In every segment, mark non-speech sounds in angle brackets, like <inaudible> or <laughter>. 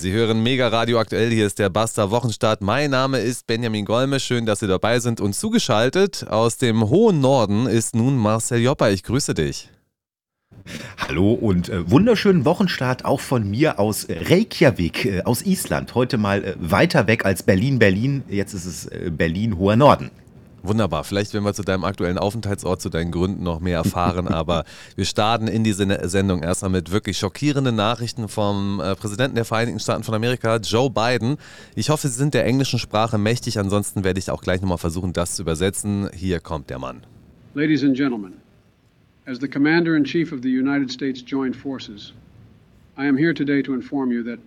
Sie hören Mega Radio aktuell. Hier ist der Basta Wochenstart. Mein Name ist Benjamin Golme. Schön, dass Sie dabei sind. Und zugeschaltet aus dem hohen Norden ist nun Marcel Joppa. Ich grüße dich. Hallo und äh, wunderschönen Wochenstart auch von mir aus Reykjavik, äh, aus Island. Heute mal äh, weiter weg als Berlin, Berlin. Jetzt ist es äh, Berlin, hoher Norden. Wunderbar. Vielleicht werden wir zu deinem aktuellen Aufenthaltsort, zu deinen Gründen noch mehr erfahren. <laughs> aber wir starten in diese Sendung erstmal mit wirklich schockierenden Nachrichten vom äh, Präsidenten der Vereinigten Staaten von Amerika, Joe Biden. Ich hoffe, Sie sind der englischen Sprache mächtig. Ansonsten werde ich auch gleich nochmal versuchen, das zu übersetzen. Hier kommt der Mann. Ladies and gentlemen, as the Commander in Chief of the United States Joint Forces, I am here today to inform you that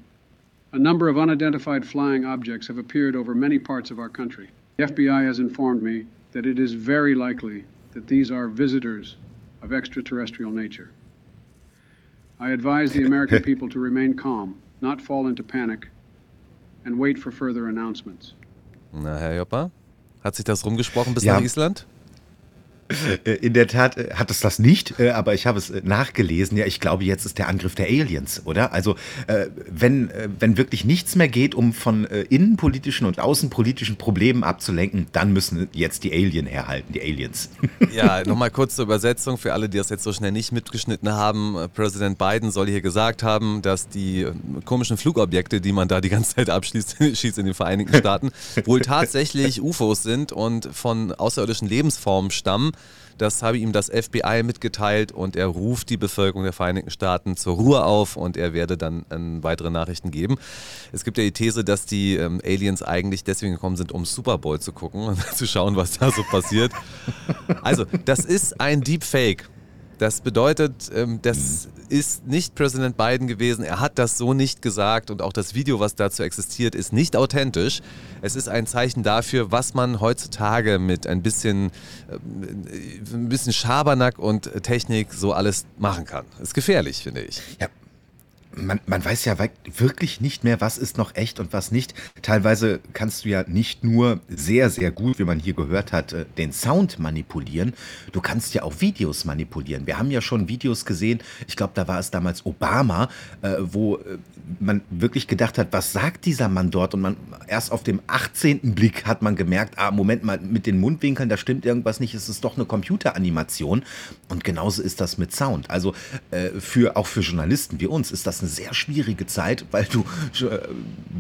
a number of unidentified flying objects have appeared over many parts of our country. The FBI has informed me that it is very likely that these are visitors of extraterrestrial nature. I advise the American <laughs> people to remain calm, not fall into panic, and wait for further announcements. Na, Herr Joppa, hat sich das rumgesprochen bis ja. nach Island? Äh, in der Tat äh, hat es das nicht, äh, aber ich habe es nachgelesen. Ja, ich glaube, jetzt ist der Angriff der Aliens, oder? Also, wenn, wenn wirklich nichts mehr geht, um von innenpolitischen und außenpolitischen Problemen abzulenken, dann müssen jetzt die Alien herhalten, die Aliens. <laughs> Ja, nochmal kurz zur Übersetzung für alle, die das jetzt so schnell nicht mitgeschnitten haben. Präsident Biden soll hier gesagt haben, dass die komischen Flugobjekte, die man da die ganze Zeit abschießt <laughs> schießt in den Vereinigten Staaten, wohl tatsächlich <laughs> UFOs sind und von außerirdischen Lebensformen stammen. Das habe ihm das FBI mitgeteilt und er ruft die Bevölkerung der Vereinigten Staaten zur Ruhe auf und er werde dann ähm, weitere Nachrichten geben. Es gibt ja die These, dass die ähm, Aliens eigentlich deswegen gekommen sind, um Super Bowl zu gucken <laughs> und zu schauen, was da so passiert. Also, das ist ein Deepfake. Das bedeutet, ähm, das mhm. ist nicht Präsident Biden gewesen. Er hat das so nicht gesagt und auch das Video, was dazu existiert, ist nicht authentisch. Es ist ein Zeichen dafür, was man heutzutage mit ein bisschen, äh, ein bisschen Schabernack und Technik so alles machen kann. Ist gefährlich, finde ich. Ja, man, man weiß ja wirklich nicht mehr, was ist noch echt und was nicht. Teilweise kannst du ja nicht nur sehr, sehr gut, wie man hier gehört hat, äh, den Sound manipulieren, du kannst ja auch Videos manipulieren. Wir haben ja schon Videos gesehen, ich glaube, da war es damals Obama, äh, wo äh, man wirklich gedacht hat, was sagt dieser Mann dort? Und man erst auf dem 18. Blick hat man gemerkt, ah, Moment mal, mit den Mundwinkeln, da stimmt irgendwas nicht, es ist doch eine Computeranimation. Und genauso ist das mit Sound. Also für, auch für Journalisten wie uns ist das eine sehr schwierige Zeit, weil du äh,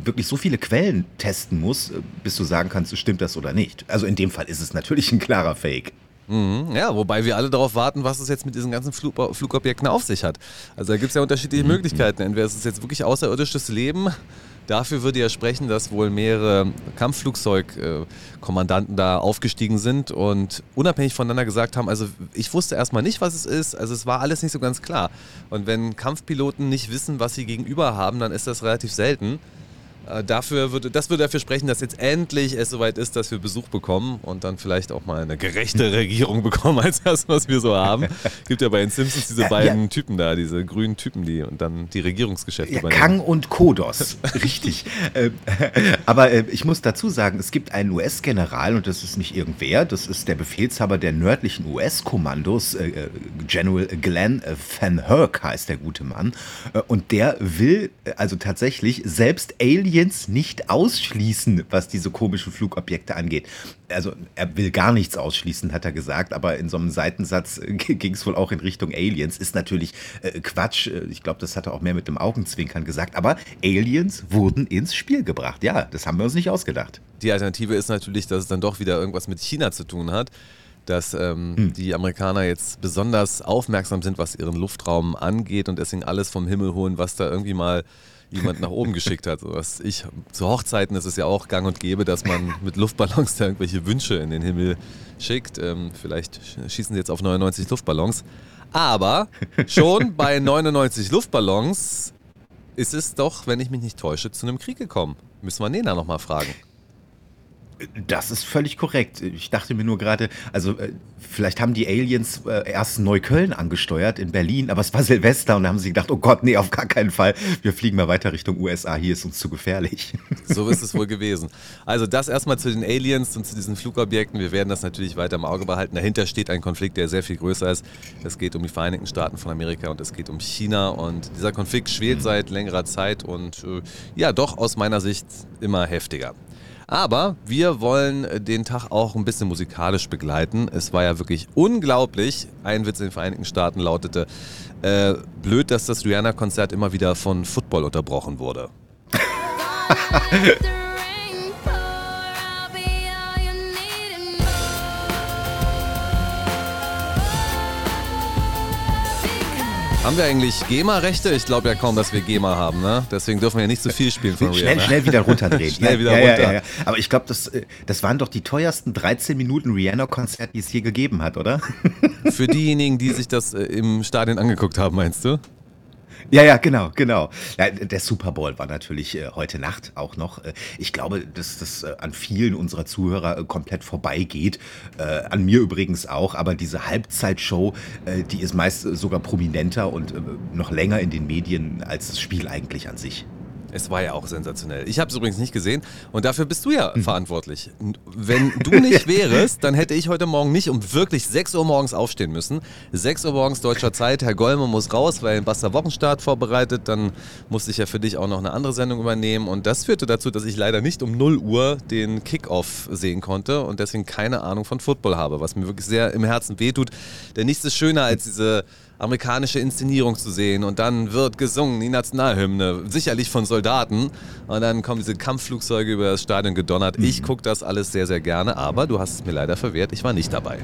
wirklich so viele Quellen testen musst, äh, bis du sagen kannst, stimmt das oder nicht. Also in dem Fall ist es natürlich ein klarer Fake. Mhm, ja, wobei wir alle darauf warten, was es jetzt mit diesen ganzen Flug Flugobjekten auf sich hat. Also da gibt es ja unterschiedliche mhm. Möglichkeiten. Entweder ist es jetzt wirklich außerirdisches Leben, Dafür würde ja sprechen, dass wohl mehrere Kampfflugzeugkommandanten da aufgestiegen sind und unabhängig voneinander gesagt haben, also ich wusste erstmal nicht, was es ist, also es war alles nicht so ganz klar. Und wenn Kampfpiloten nicht wissen, was sie gegenüber haben, dann ist das relativ selten. Äh, dafür würde, das würde dafür sprechen, dass jetzt endlich es soweit ist, dass wir Besuch bekommen und dann vielleicht auch mal eine gerechte <laughs> Regierung bekommen als das, was wir so haben. <laughs> Gibt ja bei den Simpsons diese beiden ja. Typen da, diese grünen Typen, die und dann die Regierungsgeschäfte ja. Kang und Kodos, <laughs> richtig. Ähm, aber äh, ich muss dazu sagen, es gibt einen US-General und das ist nicht irgendwer, das ist der Befehlshaber der nördlichen US-Kommandos, äh, General Glenn Van Herk heißt der gute Mann. Und der will also tatsächlich selbst Alien Aliens nicht ausschließen, was diese komischen Flugobjekte angeht. Also er will gar nichts ausschließen, hat er gesagt, aber in so einem Seitensatz ging es wohl auch in Richtung Aliens. Ist natürlich äh, Quatsch. Ich glaube, das hat er auch mehr mit dem Augenzwinkern gesagt. Aber Aliens wurden ins Spiel gebracht. Ja, das haben wir uns nicht ausgedacht. Die Alternative ist natürlich, dass es dann doch wieder irgendwas mit China zu tun hat dass ähm, hm. die Amerikaner jetzt besonders aufmerksam sind, was ihren Luftraum angeht und deswegen alles vom Himmel holen, was da irgendwie mal jemand nach oben geschickt hat. Was ich, zu Hochzeiten ist es ja auch gang und gäbe, dass man mit Luftballons da irgendwelche Wünsche in den Himmel schickt. Ähm, vielleicht schießen sie jetzt auf 99 Luftballons. Aber schon bei <laughs> 99 Luftballons ist es doch, wenn ich mich nicht täusche, zu einem Krieg gekommen. Müssen wir Nena nochmal fragen. Das ist völlig korrekt. Ich dachte mir nur gerade, also äh, vielleicht haben die Aliens äh, erst Neukölln angesteuert in Berlin, aber es war Silvester und da haben sie gedacht, oh Gott, nee, auf gar keinen Fall. Wir fliegen mal weiter Richtung USA, hier ist uns zu gefährlich. So ist es wohl gewesen. Also das erstmal zu den Aliens und zu diesen Flugobjekten. Wir werden das natürlich weiter im Auge behalten. Dahinter steht ein Konflikt, der sehr viel größer ist. Es geht um die Vereinigten Staaten von Amerika und es geht um China und dieser Konflikt schwelt mhm. seit längerer Zeit und äh, ja, doch aus meiner Sicht immer heftiger. Aber wir wollen den Tag auch ein bisschen musikalisch begleiten. Es war ja wirklich unglaublich. Ein Witz in den Vereinigten Staaten lautete, äh, blöd, dass das Rihanna-Konzert immer wieder von Football unterbrochen wurde. <laughs> Haben wir eigentlich GEMA-Rechte? Ich glaube ja kaum, dass wir GEMA haben, ne? Deswegen dürfen wir ja nicht zu so viel spielen von Schnell, Rihanna. schnell wieder <laughs> runterdrehen. schnell wieder ja, runter. Ja, Aber ich glaube, das, äh, das waren doch die teuersten 13 Minuten Rihanna-Konzert, die es je gegeben hat, oder? Für diejenigen, die sich das äh, im Stadion angeguckt haben, meinst du? Ja, ja, genau, genau. Ja, der Super Bowl war natürlich äh, heute Nacht auch noch. Äh, ich glaube, dass das äh, an vielen unserer Zuhörer äh, komplett vorbeigeht. Äh, an mir übrigens auch. Aber diese Halbzeitshow, die ist meist sogar prominenter und noch länger in den Medien als das Spiel eigentlich an sich. Es war ja auch sensationell. Ich habe es übrigens nicht gesehen und dafür bist du ja mhm. verantwortlich. Wenn du nicht <laughs> wärst, dann hätte ich heute Morgen nicht um wirklich 6 Uhr morgens aufstehen müssen. 6 Uhr morgens deutscher Zeit, Herr Golme muss raus, weil ein Basta Wochenstart vorbereitet. Dann musste ich ja für dich auch noch eine andere Sendung übernehmen und das führte dazu, dass ich leider nicht um 0 Uhr den Kickoff sehen konnte und deswegen keine Ahnung von Football habe, was mir wirklich sehr im Herzen wehtut. Denn nichts ist schöner als diese amerikanische Inszenierung zu sehen und dann wird gesungen, die Nationalhymne, sicherlich von Soldaten und dann kommen diese Kampfflugzeuge über das Stadion gedonnert. Ich mhm. gucke das alles sehr, sehr gerne, aber du hast es mir leider verwehrt, ich war nicht dabei.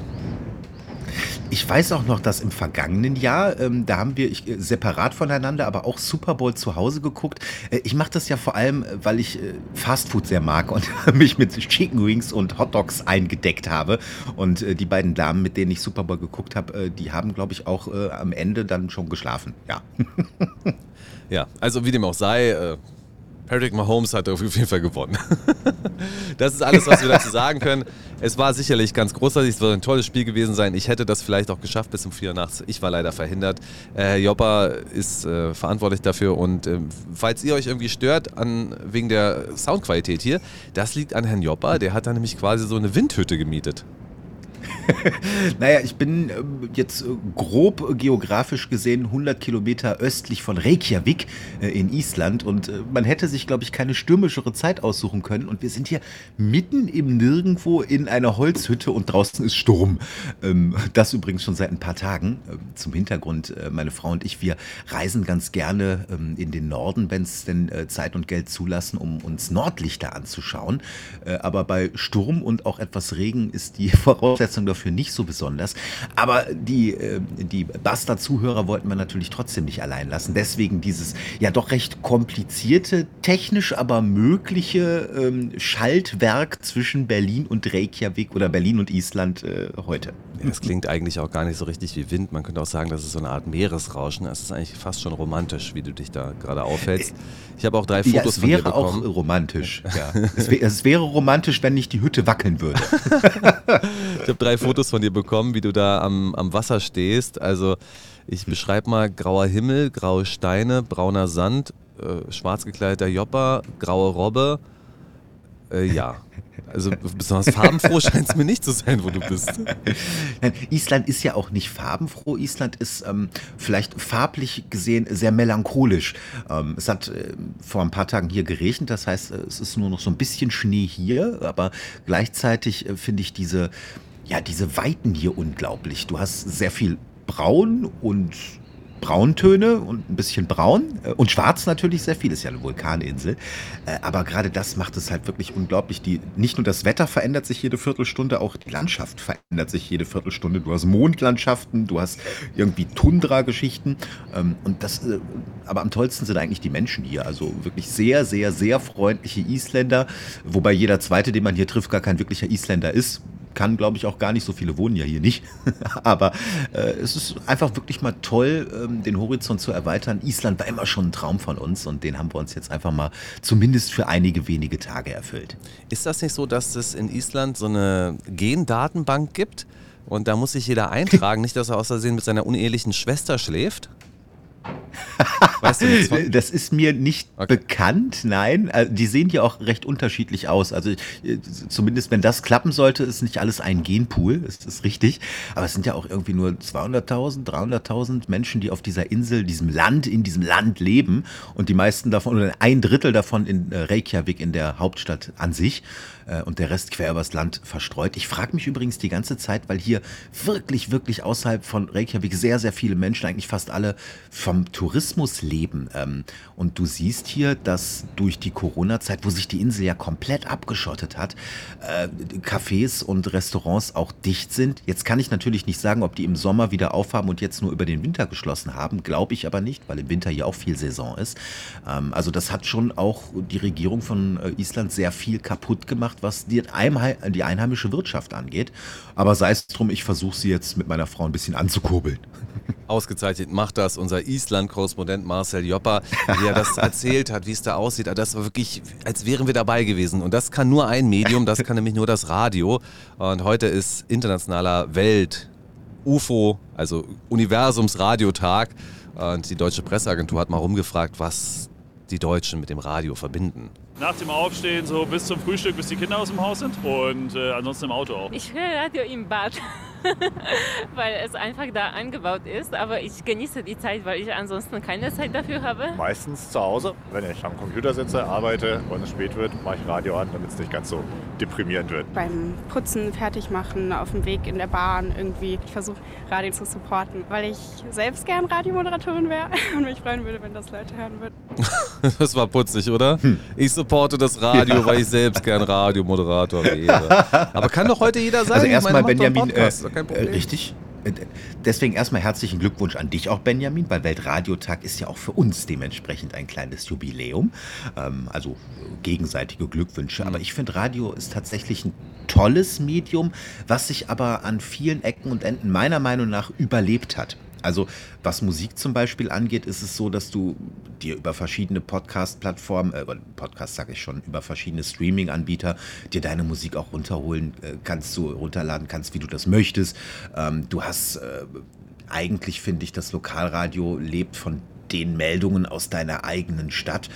Ich weiß auch noch, dass im vergangenen Jahr, ähm, da haben wir ich, äh, separat voneinander, aber auch Super Bowl zu Hause geguckt. Äh, ich mache das ja vor allem, äh, weil ich äh, Fastfood sehr mag und <laughs> mich mit Chicken Wings und Hot Dogs eingedeckt habe. Und äh, die beiden Damen, mit denen ich Super Bowl geguckt habe, äh, die haben, glaube ich, auch am Ende dann schon geschlafen. Ja. <laughs> ja, also wie dem auch sei, Patrick Mahomes hat auf jeden Fall gewonnen. <laughs> das ist alles, was wir dazu sagen können. Es war sicherlich ganz großartig, es wird ein tolles Spiel gewesen sein. Ich hätte das vielleicht auch geschafft bis um 4 Uhr nachts. Ich war leider verhindert. Äh, Joppa ist äh, verantwortlich dafür und äh, falls ihr euch irgendwie stört an, wegen der Soundqualität hier, das liegt an Herrn Joppa. Der hat da nämlich quasi so eine Windhütte gemietet. <laughs> naja, ich bin ähm, jetzt äh, grob geografisch gesehen 100 Kilometer östlich von Reykjavik äh, in Island und äh, man hätte sich, glaube ich, keine stürmischere Zeit aussuchen können und wir sind hier mitten im Nirgendwo in einer Holzhütte und draußen ist Sturm. Ähm, das übrigens schon seit ein paar Tagen. Ähm, zum Hintergrund, meine Frau und ich, wir reisen ganz gerne in den Norden, wenn es denn Zeit und Geld zulassen, um uns Nordlichter anzuschauen. Aber bei Sturm und auch etwas Regen ist die <laughs> Voraussetzung Umsetzung dafür nicht so besonders. Aber die, äh, die Basta-Zuhörer wollten wir natürlich trotzdem nicht allein lassen. Deswegen dieses ja doch recht komplizierte, technisch aber mögliche ähm, Schaltwerk zwischen Berlin und Reykjavik oder Berlin und Island äh, heute. Das klingt eigentlich auch gar nicht so richtig wie Wind. Man könnte auch sagen, das ist so eine Art Meeresrauschen. Es ist eigentlich fast schon romantisch, wie du dich da gerade aufhältst. Ich habe auch drei Fotos ja, von dir bekommen. Es wäre auch romantisch. <laughs> Ja. es, wär, es, wäre romantisch, wenn nicht die Hütte wackeln würde. <laughs> ich habe drei Fotos von dir bekommen, wie du da am, am Wasser stehst. Also ich beschreibe mal grauer Himmel, graue Steine, brauner Sand, äh, schwarz gekleideter Jopper, graue Robbe. Äh, ja. Also besonders farbenfroh <laughs> scheint es mir nicht zu sein, wo du bist. Nein, Island ist ja auch nicht farbenfroh. Island ist ähm, vielleicht farblich gesehen sehr melancholisch. Ähm, es hat äh, vor ein paar Tagen hier geregnet, das heißt, äh, es ist nur noch so ein bisschen Schnee hier, aber gleichzeitig äh, finde ich diese, ja, diese Weiten hier unglaublich. Du hast sehr viel Braun und Brauntöne und ein bisschen braun äh, und schwarz natürlich sehr viel, ist ja eine Vulkaninsel. Äh, aber gerade das macht es halt wirklich unglaublich. Die, nicht nur das Wetter verändert sich jede Viertelstunde, auch die Landschaft verändert sich jede Viertelstunde. Du hast Mondlandschaften, du hast irgendwie Tundra-Geschichten. Ähm, und das, äh, aber am tollsten sind eigentlich die Menschen hier. Also wirklich sehr, sehr, sehr freundliche Isländer. Wobei jeder Zweite, den man hier trifft, gar kein wirklicher Isländer ist kann, glaube ich, auch gar nicht. So viele wohnen ja hier nicht. <laughs> Aber äh, es ist einfach wirklich mal toll, ähm, den Horizont zu erweitern. Island war immer schon ein Traum von uns und den haben wir uns jetzt einfach mal zumindest für einige wenige Tage erfüllt. Ist das nicht so, dass es in Island so eine Gendatenbank gibt? Und da muss sich jeder eintragen, <laughs> nicht, dass er aus Versehen mit seiner unehelichen Schwester schläft? Weißt du das ist mir nicht okay. bekannt, nein. Äh, die sehen ja auch recht unterschiedlich aus. Also äh, zumindest wenn das klappen sollte, ist nicht alles ein Genpool, ist das richtig. Aber es sind ja auch irgendwie nur 200.000, 300.000 Menschen, die auf dieser Insel, diesem Land, in diesem Land leben. Und die meisten davon, oder ein Drittel davon in äh, Reykjavik, in der Hauptstadt an sich und der Rest quer übers Land verstreut. Ich frage mich übrigens die ganze Zeit, weil hier wirklich, wirklich außerhalb von Reykjavik sehr, sehr viele Menschen, eigentlich fast alle vom Tourismus leben. Ähm, und du siehst hier, dass durch die Corona-Zeit, wo sich die Insel ja komplett abgeschottet hat, äh, Cafés und Restaurants auch dicht sind. Jetzt kann ich natürlich nicht sagen, ob die im Sommer wieder aufhaben und jetzt nur über den Winter geschlossen haben. Glaube ich aber nicht, weil im Winter hier auch viel Saison ist. Ähm, also das hat schon auch die Regierung von äh, Island sehr viel kaputt gemacht, was die, die einheimische Wirtschaft angeht. Aber sei es drum, ich versuche sie jetzt mit meiner Frau ein bisschen anzukurbeln. <laughs> Ausgezeichnet macht das unser Island-Korrespondent Marcel Jopper, wie er das <laughs> erzählt hat, wie es da aussieht. Das war wirklich, als wären wir dabei gewesen. Und das kann nur ein Medium, das kann nämlich nur das Radio. Und heute ist internationaler Welt- UFO, also Universumsradiotag. Und die Deutsche Presseagentur hat mal rumgefragt, was die Deutschen mit dem Radio verbinden. Nach dem Aufstehen so bis zum Frühstück, bis die Kinder aus dem Haus sind und äh, ansonsten im Auto auch. Ich höre Radio im Bad. <laughs> weil es einfach da eingebaut ist. Aber ich genieße die Zeit, weil ich ansonsten keine Zeit dafür habe. Meistens zu Hause, wenn ich am Computer sitze, arbeite und es spät wird, mache ich Radio an, damit es nicht ganz so deprimierend wird. Beim Putzen, Fertigmachen, auf dem Weg in der Bahn irgendwie. Ich versuche Radio zu supporten, weil ich selbst gern Radiomoderatorin wäre <laughs> und mich freuen würde, wenn das Leute hören würden. <laughs> das war putzig, oder? Hm. Ich supporte das Radio, ja. weil ich selbst gern Radiomoderator wäre. Aber kann doch heute jeder sein. Also erstmal Benjamin, äh, kein Problem. Richtig. Äh, deswegen erstmal herzlichen Glückwunsch an dich auch, Benjamin, weil Weltradiotag ist ja auch für uns dementsprechend ein kleines Jubiläum. Ähm, also gegenseitige Glückwünsche. Aber ich finde, Radio ist tatsächlich ein tolles Medium, was sich aber an vielen Ecken und Enden meiner Meinung nach überlebt hat. Also was Musik zum Beispiel angeht, ist es so, dass du dir über verschiedene Podcast-Plattformen, äh, Podcast sage ich schon, über verschiedene Streaming-Anbieter dir deine Musik auch runterholen äh, kannst, du runterladen kannst, wie du das möchtest. Ähm, du hast äh, eigentlich, finde ich, das Lokalradio lebt von den Meldungen aus deiner eigenen Stadt.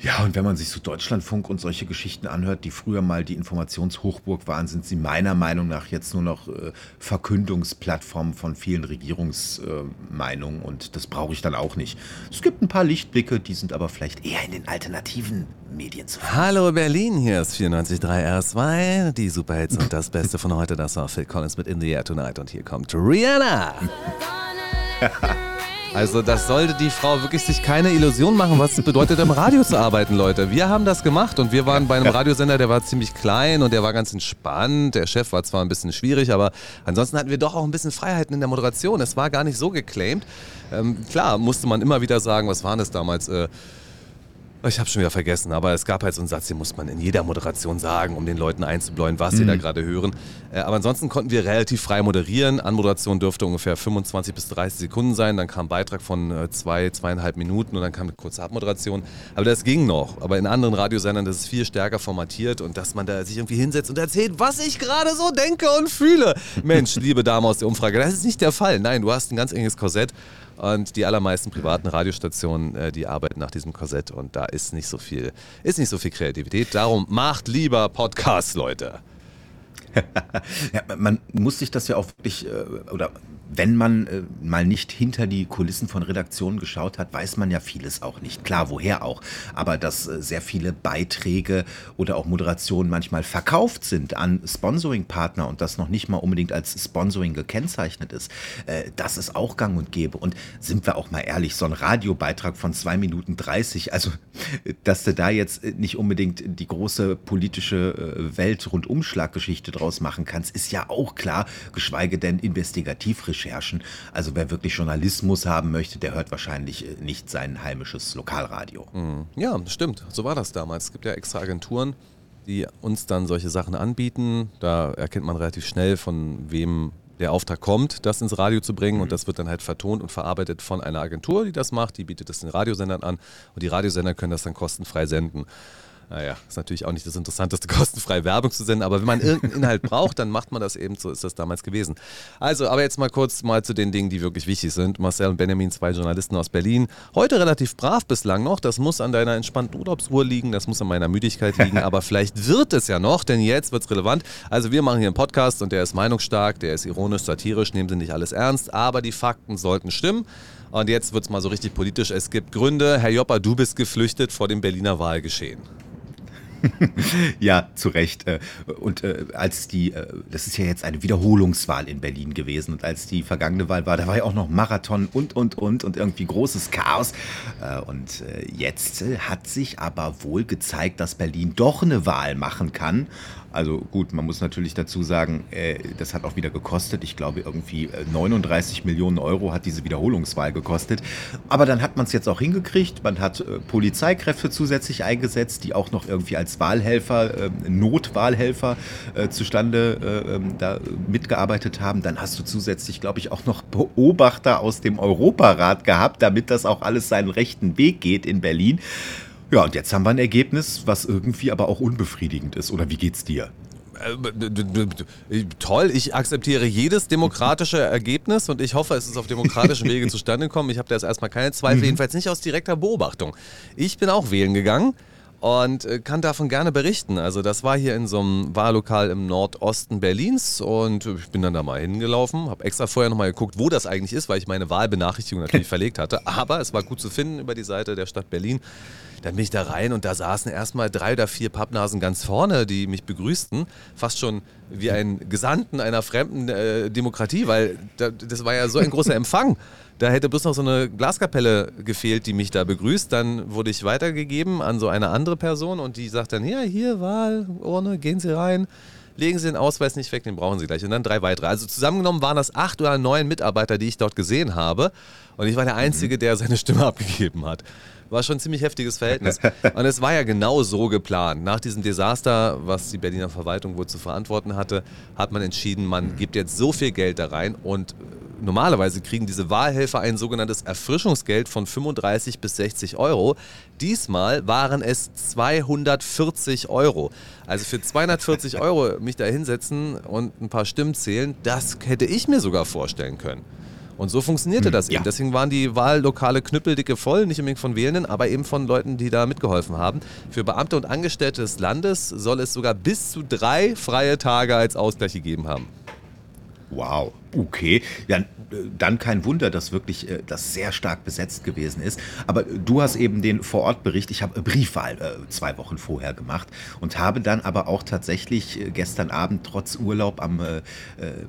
Ja, und wenn man sich so Deutschlandfunk und solche Geschichten anhört, die früher mal die Informationshochburg waren, sind sie meiner Meinung nach jetzt nur noch äh, Verkündungsplattformen von vielen Regierungsmeinungen äh, und das brauche ich dann auch nicht. Es gibt ein paar Lichtblicke, die sind aber vielleicht eher in den alternativen Medien zu finden. Hallo Berlin, hier ist 94.3 R2, die Superhits und das Beste von heute, das war Phil Collins mit In the Air Tonight und hier kommt Rihanna. <laughs> Also das sollte die Frau wirklich sich keine Illusion machen, was es bedeutet, im Radio zu arbeiten, Leute. Wir haben das gemacht und wir waren bei einem <laughs> Radiosender, der war ziemlich klein und der war ganz entspannt. Der Chef war zwar ein bisschen schwierig, aber ansonsten hatten wir doch auch ein bisschen Freiheiten in der Moderation. Es war gar nicht so geclaimed. Ähm, klar, musste man immer wieder sagen, was waren das damals? Äh, ich habe schon wieder vergessen, aber es gab halt so einen Satz, den muss man in jeder Moderation sagen, um den Leuten einzubläuen, was mhm. sie da gerade hören. Äh, aber ansonsten konnten wir relativ frei moderieren. Anmoderation dürfte ungefähr 25 bis 30 Sekunden sein. Dann kam ein Beitrag von äh, zwei, zweieinhalb Minuten und dann kam eine kurze Abmoderation. Aber das ging noch. Aber in anderen Radiosendern das ist viel stärker formatiert und dass man da sich irgendwie hinsetzt und erzählt, was ich gerade so denke und fühle. Mensch, liebe Dame aus der Umfrage, das ist nicht der Fall. Nein, du hast ein ganz enges Korsett und die allermeisten privaten Radiostationen, äh, die arbeiten nach diesem Korsett und da ist nicht so viel, ist nicht so viel Kreativität. Darum macht lieber Podcasts, Leute. <laughs> ja, man muss sich das ja auch wirklich, äh, oder wenn man äh, mal nicht hinter die Kulissen von Redaktionen geschaut hat, weiß man ja vieles auch nicht. Klar, woher auch. Aber dass äh, sehr viele Beiträge oder auch Moderationen manchmal verkauft sind an Sponsoring-Partner und das noch nicht mal unbedingt als Sponsoring gekennzeichnet ist, äh, das ist auch gang und gäbe. Und sind wir auch mal ehrlich, so ein Radiobeitrag von zwei Minuten 30, also dass du da jetzt nicht unbedingt die große politische äh, Welt-Rundumschlaggeschichte draus machen kannst, ist ja auch klar, geschweige denn investigativ Recherchen. Also wer wirklich Journalismus haben möchte, der hört wahrscheinlich äh, nicht sein heimisches Lokalradio. Mhm. Ja, stimmt. So war das damals. Es gibt ja extra Agenturen, die uns dann solche Sachen anbieten. Da erkennt man relativ schnell, von wem der Auftrag kommt, das ins Radio zu bringen und das wird dann halt vertont und verarbeitet von einer Agentur, die das macht, die bietet das den Radiosendern an und die Radiosender können das dann kostenfrei senden. Naja, ist natürlich auch nicht das Interessanteste, <laughs> kostenfrei Werbung zu senden, aber wenn man irgendeinen Inhalt braucht, dann macht man das eben, so ist das damals gewesen. Also, aber jetzt mal kurz mal zu den Dingen, die wirklich wichtig sind. Marcel und Benjamin, zwei Journalisten aus Berlin. Heute relativ brav bislang noch, das muss an deiner entspannten Urlaubsuhr liegen, das muss an meiner Müdigkeit liegen, <laughs> aber vielleicht wird es ja noch, denn jetzt wird es relevant. Also wir machen hier einen Podcast und der ist meinungsstark, der ist ironisch, satirisch, nehmen Sie nicht alles ernst, aber die Fakten sollten stimmen. Und jetzt wird es mal so richtig politisch. Es gibt Gründe. Herr Joppa, du bist geflüchtet vor dem Berliner Wahlgeschehen. <laughs> ja, zu Recht. Äh, und äh, als die, äh, das ist ja jetzt eine Wiederholungswahl in Berlin gewesen. Und als die vergangene Wahl war, da war ja auch noch Marathon und, und, und und irgendwie großes Chaos. Und jetzt hat sich aber wohl gezeigt, dass Berlin doch eine Wahl machen kann. Also gut, man muss natürlich dazu sagen, äh, das hat auch wieder gekostet. Ich glaube, irgendwie 39 äh, Millionen Euro hat diese Wiederholungswahl gekostet. Aber dann hat man es jetzt auch hingekriegt. Man hat äh, Polizeikräfte zusätzlich eingesetzt, die auch noch irgendwie als Wahlhelfer, äh, Notwahlhelfer äh, zustande äh, ähm, da mitgearbeitet haben. Dann hast du zusätzlich, glaube ich, auch noch Beobachter aus dem Europarat gehabt, damit das auch alles seinen rechten Weg geht in Berlin. Ja, und jetzt haben wir ein Ergebnis, was irgendwie aber auch unbefriedigend ist. Oder wie geht's dir? Äh, toll, ich akzeptiere jedes demokratische Ergebnis und ich hoffe, es ist auf demokratischen Wege <laughs> zustande gekommen. Ich habe da jetzt erstmal keine Zweifel, mhm. jedenfalls nicht aus direkter Beobachtung. Ich bin auch wählen gegangen und äh, kann davon gerne berichten. Also das war hier in so einem Wahllokal im Nordosten Berlins und ich bin dann da mal hingelaufen, habe extra vorher nochmal geguckt, wo das eigentlich ist, weil ich meine Wahlbenachrichtigung natürlich <laughs> verlegt hatte. Aber es war gut zu finden über die Seite der Stadt Berlin. Dann bin ich da rein und da saßen erstmal drei oder vier Pappnasen ganz vorne, die mich begrüßten. Fast schon wie ein Gesandten einer fremden äh, Demokratie, weil da, das war ja so ein großer <laughs> Empfang. Da hätte bloß noch so eine Glaskapelle gefehlt, die mich da begrüßt. Dann wurde ich weitergegeben an so eine andere Person und die sagt dann, ja, hier, Wahlurne, gehen Sie rein, legen Sie den Ausweis nicht weg, den brauchen Sie gleich. Und dann drei weitere. Also zusammengenommen waren das acht oder neun Mitarbeiter, die ich dort gesehen habe. Und ich war der Einzige, der seine Stimme <laughs> abgegeben hat. War schon ein ziemlich heftiges Verhältnis. <laughs> Und es war ja genau so geplant. Nach diesem Desaster, was die Berliner Verwaltung wohl zu verantworten hatte, hat man entschieden, man gibt jetzt so viel Geld da rein und normalerweise kriegen diese Wahlhelfer ein sogenanntes Erfrischungsgeld von 35 bis 60 Euro. Diesmal waren es 240 Euro. Also für 240 Euro mich da hinsetzen und ein paar Stimmen zählen, das hätte ich mir sogar vorstellen können. Und so funktionierte hm, das eben. Ja. Deswegen waren die Wahllokale knüppeldicke voll, nicht unbedingt von Wählenden, aber eben von Leuten, die da mitgeholfen haben. Für Beamte und Angestellte des Landes soll es sogar bis zu drei freie Tage als Ausgleich gegeben haben. Wow, okay. Ja, dann kein Wunder, dass wirklich äh, das sehr stark besetzt gewesen ist. Aber du hast eben den Vorortbericht, ich habe Briefwahl äh, zwei Wochen vorher gemacht und habe dann aber auch tatsächlich äh, gestern Abend trotz Urlaub am äh, äh,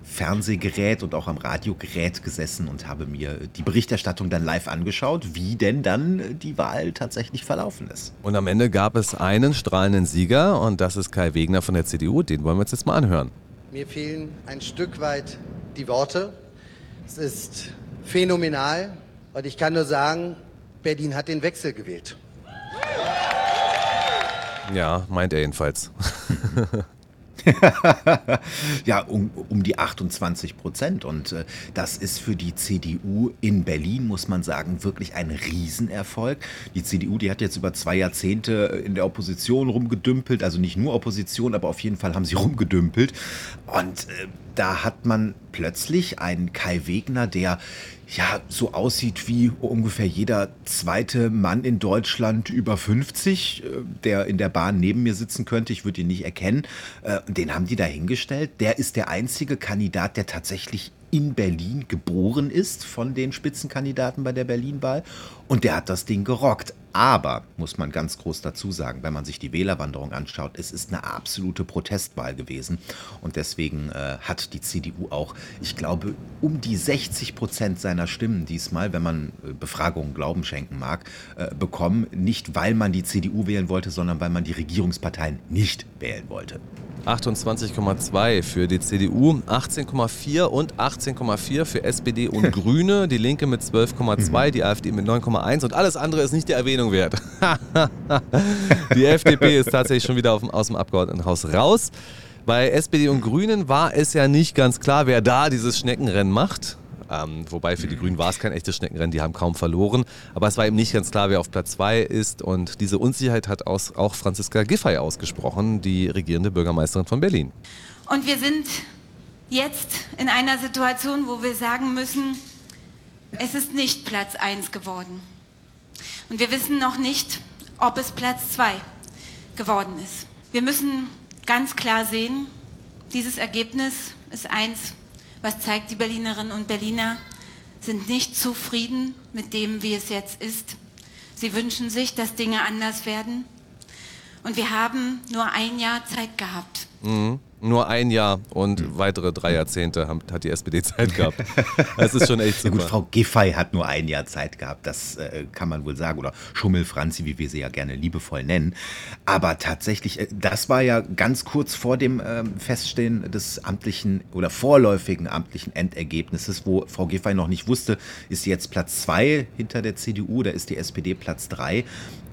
Fernsehgerät und auch am Radiogerät gesessen und habe mir die Berichterstattung dann live angeschaut, wie denn dann die Wahl tatsächlich verlaufen ist. Und am Ende gab es einen strahlenden Sieger und das ist Kai Wegner von der CDU. Den wollen wir uns jetzt mal anhören. Mir fehlen ein Stück weit die Worte. Es ist phänomenal und ich kann nur sagen, Berlin hat den Wechsel gewählt. Ja, meint er jedenfalls. <laughs> <laughs> ja, um, um die 28 Prozent. Und äh, das ist für die CDU in Berlin, muss man sagen, wirklich ein Riesenerfolg. Die CDU, die hat jetzt über zwei Jahrzehnte in der Opposition rumgedümpelt, also nicht nur Opposition, aber auf jeden Fall haben sie rumgedümpelt. Und äh, da hat man plötzlich einen Kai Wegner, der ja so aussieht wie ungefähr jeder zweite Mann in Deutschland über 50, äh, der in der Bahn neben mir sitzen könnte. Ich würde ihn nicht erkennen. Äh, den haben die da hingestellt. Der ist der einzige Kandidat, der tatsächlich in Berlin geboren ist von den Spitzenkandidaten bei der Berlin-Wahl. Und der hat das Ding gerockt. Aber, muss man ganz groß dazu sagen, wenn man sich die Wählerwanderung anschaut, es ist eine absolute Protestwahl gewesen. Und deswegen äh, hat die CDU auch, ich glaube, um die 60 Prozent seiner Stimmen diesmal, wenn man äh, Befragungen Glauben schenken mag, äh, bekommen. Nicht, weil man die CDU wählen wollte, sondern weil man die Regierungsparteien nicht wählen wollte. 28,2 für die CDU, 18,4 und 18,4 für SPD und <laughs> Grüne, die Linke mit 12,2, die AfD mit 9,1 und alles andere ist nicht der Erwähnung Erwähnung wert. <laughs> die FDP ist tatsächlich schon wieder dem, aus dem Abgeordnetenhaus raus. Bei SPD und Grünen war es ja nicht ganz klar, wer da dieses Schneckenrennen macht. Ähm, wobei für die Grünen war es kein echtes Schneckenrennen, die haben kaum verloren. Aber es war eben nicht ganz klar, wer auf Platz 2 ist. Und diese Unsicherheit hat aus, auch Franziska Giffey ausgesprochen, die regierende Bürgermeisterin von Berlin. Und wir sind jetzt in einer Situation, wo wir sagen müssen, es ist nicht Platz 1 geworden. Und wir wissen noch nicht, ob es Platz 2 geworden ist. Wir müssen ganz klar sehen, dieses Ergebnis ist eins, was zeigt, die Berlinerinnen und Berliner sind nicht zufrieden mit dem, wie es jetzt ist. Sie wünschen sich, dass Dinge anders werden. Und wir haben nur ein Jahr Zeit gehabt. Mhm. Nur ein Jahr und mhm. weitere drei Jahrzehnte hat die SPD Zeit gehabt. Das ist schon echt super. Ja gut, Frau Giffey hat nur ein Jahr Zeit gehabt, das äh, kann man wohl sagen. Oder Schummel-Franzi, wie wir sie ja gerne liebevoll nennen. Aber tatsächlich, äh, das war ja ganz kurz vor dem äh, Feststehen des amtlichen oder vorläufigen amtlichen Endergebnisses, wo Frau Giffey noch nicht wusste, ist sie jetzt Platz zwei hinter der CDU oder ist die SPD Platz drei.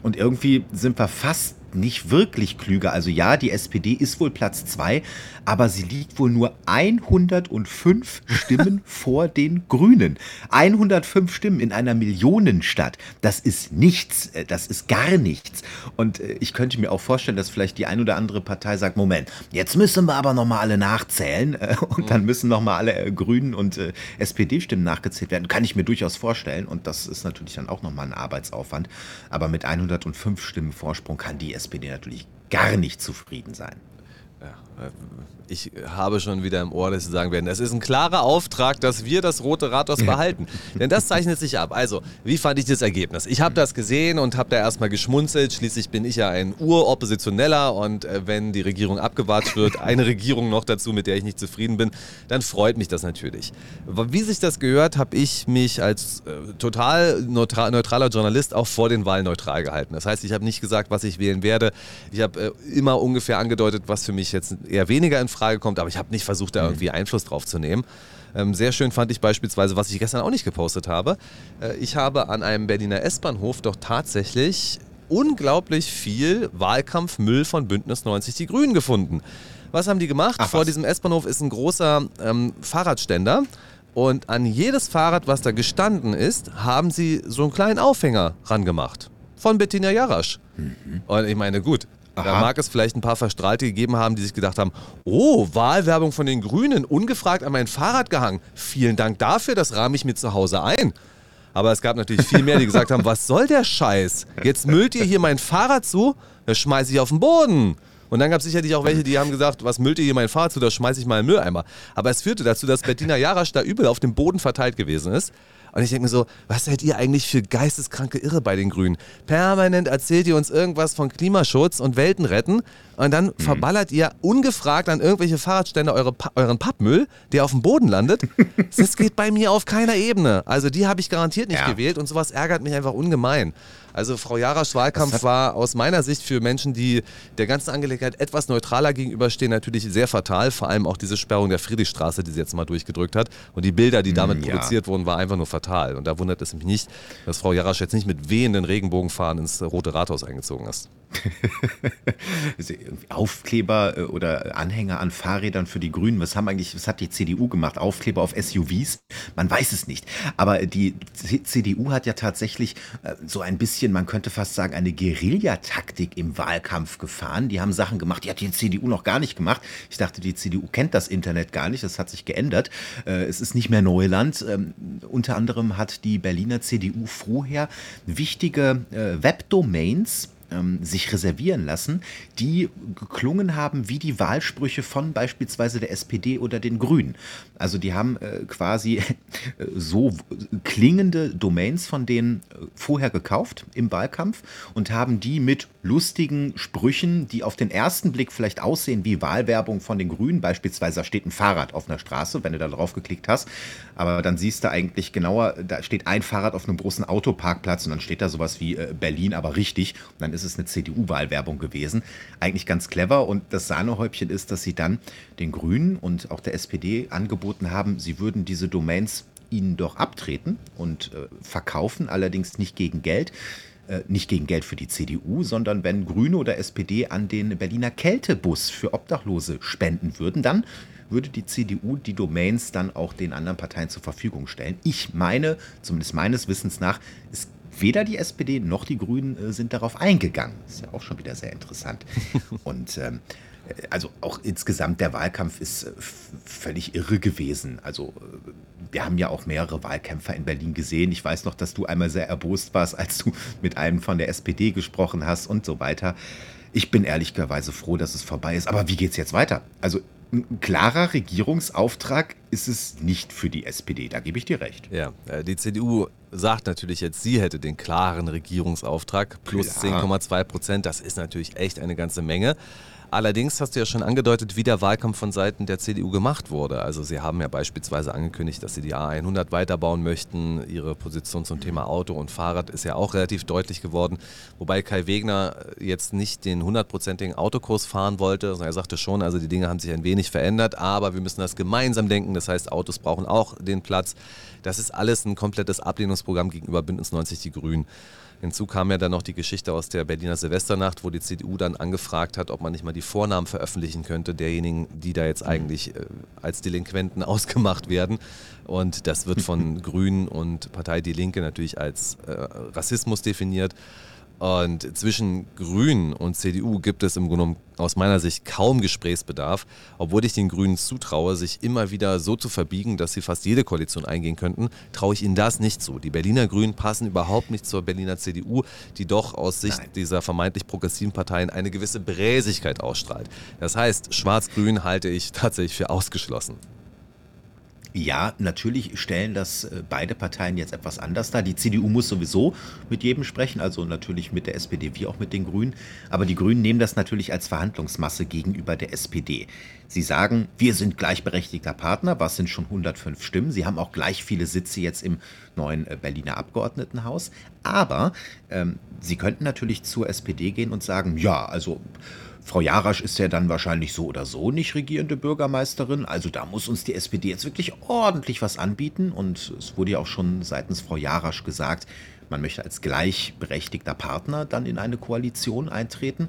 Und irgendwie sind wir fast nicht wirklich klüger. Also ja, die SPD ist wohl Platz zwei, aber sie liegt wohl nur 105 Stimmen <laughs> vor den Grünen. 105 Stimmen in einer Millionenstadt. Das ist nichts. Äh, das ist gar nichts. Und äh, ich könnte mir auch vorstellen, dass vielleicht die ein oder andere Partei sagt, Moment, jetzt müssen wir aber nochmal alle nachzählen äh, und dann müssen nochmal alle Grünen und SPD-Stimmen nachgezählt werden. Kann ich mir durchaus vorstellen. Und das ist natürlich dann auch nochmal ein Arbeitsaufwand. Aber mit 105 Stimmen Vorsprung kann die SPD natürlich gar nicht zufrieden sein. Ja, ich habe schon wieder im Ohr, dass Sie sagen werden, es ist ein klarer Auftrag, dass wir das Rote Rathaus <laughs> behalten. Denn das zeichnet sich ab. Also, wie fand ich das Ergebnis? Ich habe das gesehen und habe da erstmal geschmunzelt. Schließlich bin ich ja ein Uroppositioneller und äh, wenn die Regierung abgewatscht wird, <laughs> eine Regierung noch dazu, mit der ich nicht zufrieden bin, dann freut mich das natürlich. Wie sich das gehört, habe ich mich als äh, total neutraler Journalist auch vor den Wahlen neutral gehalten. Das heißt, ich habe nicht gesagt, was ich wählen werde. Ich habe äh, immer ungefähr angedeutet, was für mich jetzt eher weniger in Frage kommt, aber ich habe nicht versucht, da mhm. irgendwie Einfluss drauf zu nehmen. Ähm, sehr schön fand ich beispielsweise, was ich gestern auch nicht gepostet habe. Äh, ich habe an einem Berliner S-Bahnhof doch tatsächlich unglaublich viel Wahlkampfmüll von Bündnis 90 Die Grünen gefunden. Was haben die gemacht? Ach, Vor diesem S-Bahnhof ist ein großer ähm, Fahrradständer. Und an jedes Fahrrad, was da gestanden ist, haben sie so einen kleinen Aufhänger rangemacht. Von Bettina Jarasch. Mhm. Und ich meine, gut, Aha. Da mag es vielleicht ein paar Verstrahlte gegeben haben, die sich gedacht haben, oh, Wahlwerbung von den Grünen, ungefragt an mein Fahrrad gehangen. Vielen Dank dafür, das rahme ich mir zu Hause ein. Aber es gab natürlich viel mehr, die gesagt haben, was soll der Scheiß? Jetzt müllt ihr hier mein Fahrrad zu, das schmeiße ich auf den Boden. Und dann gab es sicherlich auch welche, die haben gesagt, was müllt ihr hier mein Fahrrad zu, das schmeiße ich mal in den Mülleimer. Aber es führte dazu, dass Bettina Jarasch da übel auf dem Boden verteilt gewesen ist. Und ich denke mir so, was seid ihr eigentlich für geisteskranke Irre bei den Grünen? Permanent erzählt ihr uns irgendwas von Klimaschutz und Welten retten und dann mhm. verballert ihr ungefragt an irgendwelche Fahrradstände eure, euren Pappmüll, der auf dem Boden landet. <laughs> das geht bei mir auf keiner Ebene. Also die habe ich garantiert nicht ja. gewählt und sowas ärgert mich einfach ungemein. Also Frau Jarasch Wahlkampf war aus meiner Sicht für Menschen, die der ganzen Angelegenheit etwas neutraler gegenüberstehen, natürlich sehr fatal. Vor allem auch diese Sperrung der Friedrichstraße, die sie jetzt mal durchgedrückt hat. Und die Bilder, die damit ja. produziert wurden, war einfach nur fatal. Und da wundert es mich nicht, dass Frau Jarasch jetzt nicht mit wehenden Regenbogenfahren ins Rote Rathaus eingezogen ist. <laughs> Aufkleber äh, oder Anhänger an Fahrrädern für die Grünen. Was haben eigentlich, was hat die CDU gemacht? Aufkleber auf SUVs? Man weiß es nicht. Aber die CDU hat ja tatsächlich äh, so ein bisschen, man könnte fast sagen, eine Guerillataktik im Wahlkampf gefahren. Die haben Sachen gemacht, die hat die CDU noch gar nicht gemacht. Ich dachte, die CDU kennt das Internet gar nicht. Das hat sich geändert. Äh, es ist nicht mehr Neuland. Ähm, unter anderem hat die Berliner CDU vorher wichtige Webdomains ähm, sich reservieren lassen, die geklungen haben wie die Wahlsprüche von beispielsweise der SPD oder den Grünen. Also die haben äh, quasi <laughs> äh, so klingende Domains von denen äh, vorher gekauft im Wahlkampf und haben die mit lustigen Sprüchen, die auf den ersten Blick vielleicht aussehen wie Wahlwerbung von den Grünen, beispielsweise da steht ein Fahrrad auf einer Straße, wenn du da drauf geklickt hast, aber dann siehst du eigentlich genauer, da steht ein Fahrrad auf einem großen Autoparkplatz und dann steht da sowas wie äh, Berlin, aber richtig. Und dann ist es eine CDU-Wahlwerbung gewesen. Eigentlich ganz clever. Und das Sahnehäubchen ist, dass sie dann den Grünen und auch der SPD angeboten haben, sie würden diese Domains ihnen doch abtreten und äh, verkaufen, allerdings nicht gegen Geld. äh, nicht gegen Geld für die CDU, sondern wenn Grüne oder SPD an den Berliner Kältebus für Obdachlose spenden würden, dann würde die CDU die Domains dann auch den anderen Parteien zur Verfügung stellen. Ich meine, zumindest meines Wissens nach, ist weder die SPD noch die Grünen äh, sind darauf eingegangen. Ist ja auch schon wieder sehr interessant. <laughs> Und ähm, also auch insgesamt der Wahlkampf ist äh, völlig irre gewesen. Also äh, wir haben ja auch mehrere Wahlkämpfer in Berlin gesehen. Ich weiß noch, dass du einmal sehr erbost warst, als du mit einem von der SPD gesprochen hast und so weiter. Ich bin ehrlicherweise froh, dass es vorbei ist. Aber wie geht es jetzt weiter? Also ein klarer Regierungsauftrag ist es nicht für die SPD, da gebe ich dir recht. Ja, äh, die CDU sagt natürlich jetzt, sie hätte den klaren Regierungsauftrag plus 10,2 Prozent. Das ist natürlich echt eine ganze Menge. Allerdings hast du ja schon angedeutet, wie der Wahlkampf von Seiten der CDU gemacht wurde. Also sie haben ja beispielsweise angekündigt, dass sie die A100 weiterbauen möchten. Ihre Position zum Thema Auto und Fahrrad ist ja auch relativ deutlich geworden. Wobei Kai Wegner jetzt nicht den hundertprozentigen Autokurs fahren wollte. Er sagte schon, also die Dinge haben sich ein wenig verändert, aber wir müssen das gemeinsam denken. Das heißt, Autos brauchen auch den Platz. Das ist alles ein komplettes Ablehnungsprogramm gegenüber Bündnis 90 Die Grünen. Hinzu kam ja dann noch die Geschichte aus der Berliner Silvesternacht, wo die CDU dann angefragt hat, ob man nicht mal die Vornamen veröffentlichen könnte, derjenigen, die da jetzt eigentlich äh, als Delinquenten <laughs> ausgemacht werden. Und das wird von <laughs> Grünen und Partei Die Linke natürlich als äh, Rassismus definiert. Und zwischen Grünen und CDU gibt es im Grunde genommen aus meiner Sicht kaum Gesprächsbedarf, obwohl ich den Grünen zutraue, sich immer wieder so zu verbiegen, dass sie fast jede Koalition eingehen könnten, traue ich ihnen das nicht zu. Die Berliner Grünen passen überhaupt nicht zur Berliner CDU, die doch aus Sicht Nein. dieser vermeintlich progressiven Parteien eine gewisse Bräsigkeit ausstrahlt. Das heißt, Schwarz-Grün halte ich tatsächlich für ausgeschlossen. Ja, natürlich stellen das äh, beide Parteien jetzt etwas anders dar. Die CDU muss sowieso mit jedem sprechen, also natürlich mit der SPD wie auch mit den Grünen. Aber die Grünen nehmen das natürlich als Verhandlungsmasse gegenüber der SPD. Sie sagen, wir sind gleichberechtigter Partner, was sind schon 105 Stimmen. Sie haben auch gleich viele Sitze jetzt im neuen äh, Berliner Abgeordnetenhaus. Aber ähm, sie könnten natürlich zur SPD gehen und sagen, ja, also Frau Jarasch ist ja dann wahrscheinlich so oder so nicht regierende Bürgermeisterin. Also da muss uns die SPD jetzt wirklich ordentlich was anbieten. Und es wurde ja auch schon seitens Frau Jarasch gesagt, man möchte als gleichberechtigter Partner dann in eine Koalition eintreten.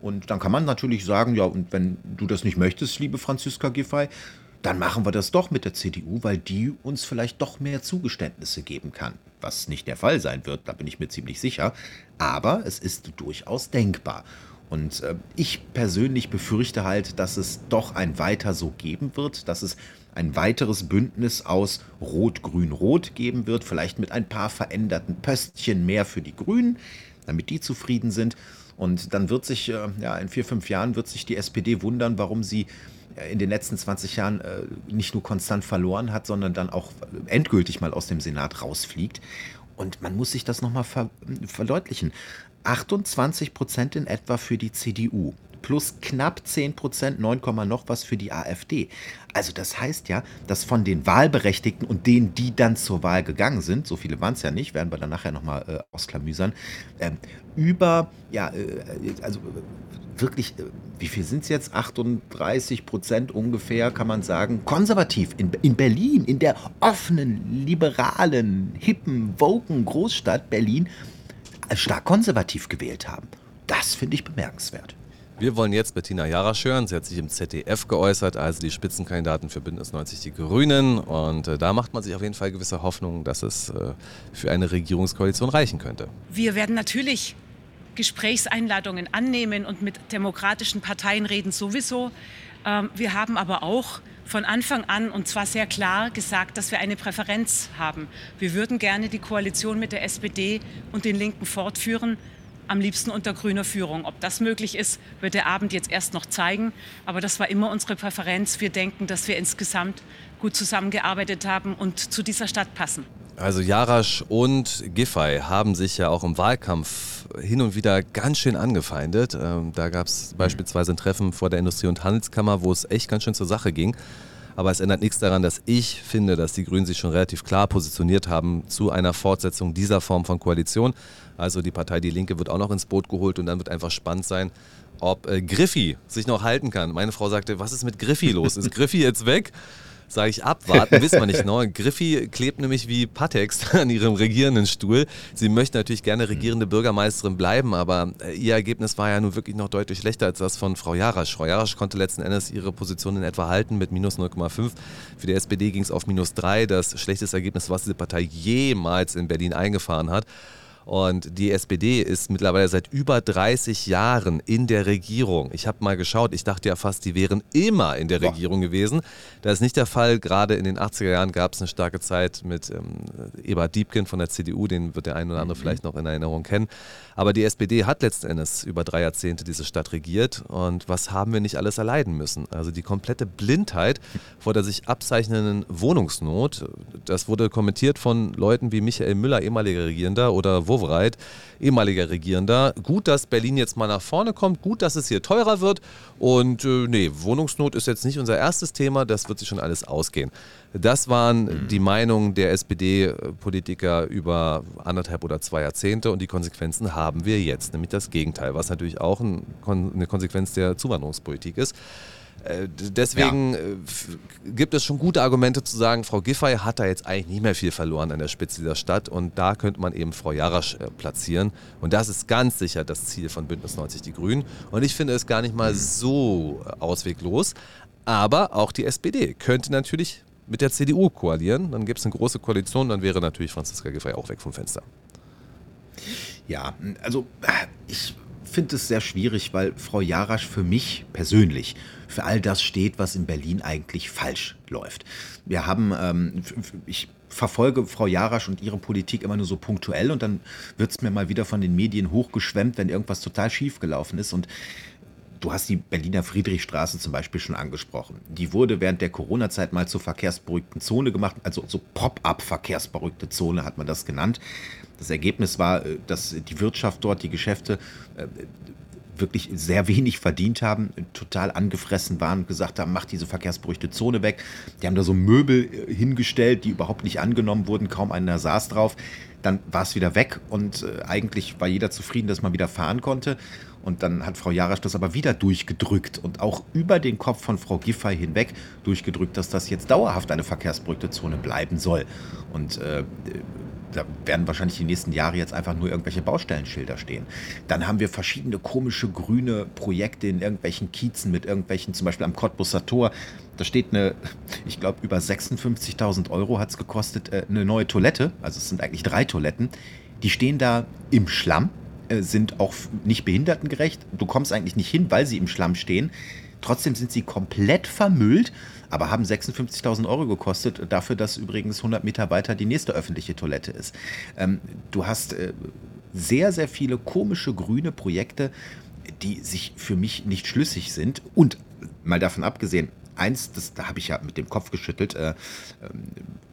Und dann kann man natürlich sagen, ja, und wenn du das nicht möchtest, liebe Franziska Giffey, dann machen wir das doch mit der CDU, weil die uns vielleicht doch mehr Zugeständnisse geben kann. Was nicht der Fall sein wird, da bin ich mir ziemlich sicher. Aber es ist durchaus denkbar. Und äh, ich persönlich befürchte halt, dass es doch ein Weiter so geben wird, dass es ein weiteres Bündnis aus Rot-Grün-Rot geben wird, vielleicht mit ein paar veränderten Pöstchen mehr für die Grünen, damit die zufrieden sind. Und dann wird sich, äh, ja, in vier, fünf Jahren wird sich die SPD wundern, warum sie äh, in den letzten 20 Jahren äh, nicht nur konstant verloren hat, sondern dann auch endgültig mal aus dem Senat rausfliegt. Und man muss sich das nochmal ver verdeutlichen. 28 Prozent in etwa für die CDU plus knapp 10 Prozent, 9, noch was für die AfD. Also das heißt ja, dass von den Wahlberechtigten und denen, die dann zur Wahl gegangen sind, so viele waren es ja nicht, werden wir dann nachher nochmal äh, ausklamüsern, äh, über, ja, äh, also wirklich, äh, wie viel sind es jetzt? 38 Prozent ungefähr, kann man sagen, konservativ in, in Berlin, in der offenen, liberalen, hippen, woken Großstadt Berlin, stark konservativ gewählt haben. Das finde ich bemerkenswert. Wir wollen jetzt Bettina Jarasch hören. Sie hat sich im ZDF geäußert, also die Spitzenkandidaten für Bündnis 90 Die Grünen. Und äh, da macht man sich auf jeden Fall gewisse Hoffnung, dass es äh, für eine Regierungskoalition reichen könnte. Wir werden natürlich Gesprächseinladungen annehmen und mit demokratischen Parteien reden sowieso. Ähm, wir haben aber auch von Anfang an und zwar sehr klar gesagt, dass wir eine Präferenz haben. Wir würden gerne die Koalition mit der SPD und den Linken fortführen, am liebsten unter grüner Führung. Ob das möglich ist, wird der Abend jetzt erst noch zeigen. Aber das war immer unsere Präferenz. Wir denken, dass wir insgesamt gut zusammengearbeitet haben und zu dieser Stadt passen. Also Jarasch und Giffey haben sich ja auch im Wahlkampf hin und wieder ganz schön angefeindet. Ähm, da gab es beispielsweise ein Treffen vor der Industrie- und Handelskammer, wo es echt ganz schön zur Sache ging. Aber es ändert nichts daran, dass ich finde, dass die Grünen sich schon relativ klar positioniert haben zu einer Fortsetzung dieser Form von Koalition. Also die Partei Die Linke wird auch noch ins Boot geholt und dann wird einfach spannend sein, ob äh, Griffi sich noch halten kann. Meine Frau sagte, was ist mit Griffi los? Ist <laughs> Griffi jetzt weg? Sage ich abwarten, wissen wir nicht. <laughs> Ne? Griffi klebt nämlich wie Patex <laughs> an ihrem regierenden Stuhl. Sie möchte natürlich gerne regierende Bürgermeisterin bleiben, aber äh, ihr Ergebnis war ja nun wirklich noch deutlich schlechter als das von Frau Jarasch. Frau Jarasch konnte letzten Endes ihre Position in etwa halten mit minus 0,5. Für die SPD ging es auf minus 3, das schlechteste Ergebnis, was diese Partei jemals in Berlin eingefahren hat. Und die SPD ist mittlerweile seit über 30 Jahren in der Regierung. Ich habe mal geschaut, ich dachte ja fast, die wären immer in der Boah. Regierung gewesen. Das ist nicht der Fall. Gerade in den 80er Jahren gab es eine starke Zeit mit ähm, Ebert Diebken von der CDU, den wird der eine oder andere mhm. vielleicht noch in Erinnerung kennen. Aber die SPD hat letzten Endes über drei Jahrzehnte diese Stadt regiert. Und was haben wir nicht alles erleiden müssen? Also die komplette Blindheit vor der sich abzeichnenden Wohnungsnot. Das wurde kommentiert von Leuten wie Michael Müller, ehemaliger Regierender, oder Wowereit, ehemaliger Regierender. Gut, dass Berlin jetzt mal nach vorne kommt. Gut, dass es hier teurer wird. Und äh, nee, Wohnungsnot ist jetzt nicht unser erstes Thema. Das wird sich schon alles ausgehen. Das waren mhm. die Meinungen der SPD-Politiker über anderthalb oder zwei Jahrzehnte und die Konsequenzen haben wir jetzt, nämlich das Gegenteil, was natürlich auch ein, eine Konsequenz der Zuwanderungspolitik ist. Äh, deswegen ja. Äh, gibt es schon gute Argumente zu sagen, Frau Giffey hat da jetzt eigentlich nicht mehr viel verloren an der Spitze dieser Stadt und da könnte man eben Frau Jarasch äh, platzieren. Und das ist ganz sicher das Ziel von Bündnis 90 Die Grünen. Und ich finde es gar nicht mal mhm. so ausweglos. Aber auch die SPD könnte natürlich mit der CDU koalieren. Dann gibt es eine große Koalition, dann wäre natürlich Franziska Giffey auch weg vom Fenster. Ja, also ich finde es sehr schwierig, weil Frau Jarasch für mich persönlich für all das steht, was in Berlin eigentlich falsch läuft. Wir haben, ähm, ich verfolge Frau Jarasch und ihre Politik immer nur so punktuell und dann wird es mir mal wieder von den Medien hochgeschwemmt, wenn irgendwas total schief gelaufen ist und Du hast die Berliner Friedrichstraße zum Beispiel schon angesprochen. Die wurde während der Corona-Zeit mal zur verkehrsberuhigten Zone gemacht, also so Pop-up verkehrsberuhigte Zone hat man das genannt. Das Ergebnis war, äh, dass die Wirtschaft dort, die Geschäfte äh, wirklich sehr wenig verdient haben, total angefressen waren und gesagt haben, mach diese verkehrsberuhigte Zone weg. Die haben da so Möbel äh, hingestellt, die überhaupt nicht angenommen wurden, kaum einer saß drauf. Dann war es wieder weg und eigentlich war jeder zufrieden, dass man wieder fahren konnte. Und dann hat Frau Jarasch das aber wieder durchgedrückt und auch über den Kopf von Frau Giffey hinweg durchgedrückt, dass das jetzt dauerhaft eine verkehrsberuhigte Zone bleiben soll. Und äh, da werden wahrscheinlich die nächsten Jahre jetzt einfach nur irgendwelche Baustellenschilder stehen. Dann haben wir verschiedene komische grüne Projekte in irgendwelchen Kiezen mit irgendwelchen, zum Beispiel am Cottbusser Tor. Da steht eine, ich glaube, über 56.000 Euro hat es gekostet, äh, eine neue Toilette. Also es sind eigentlich drei Toiletten. Die stehen da im Schlamm sind auch nicht behindertengerecht. Du kommst eigentlich nicht hin, weil sie im Schlamm stehen. Trotzdem sind sie komplett vermüllt, aber haben 56.000 Euro gekostet, dafür, dass übrigens 100 Meter weiter die nächste öffentliche Toilette ist. Ähm, du hast äh, sehr, sehr viele komische grüne Projekte, die sich für mich nicht schlüssig sind. Und mal davon abgesehen, eins, das, da habe ich ja mit dem Kopf geschüttelt, äh, äh,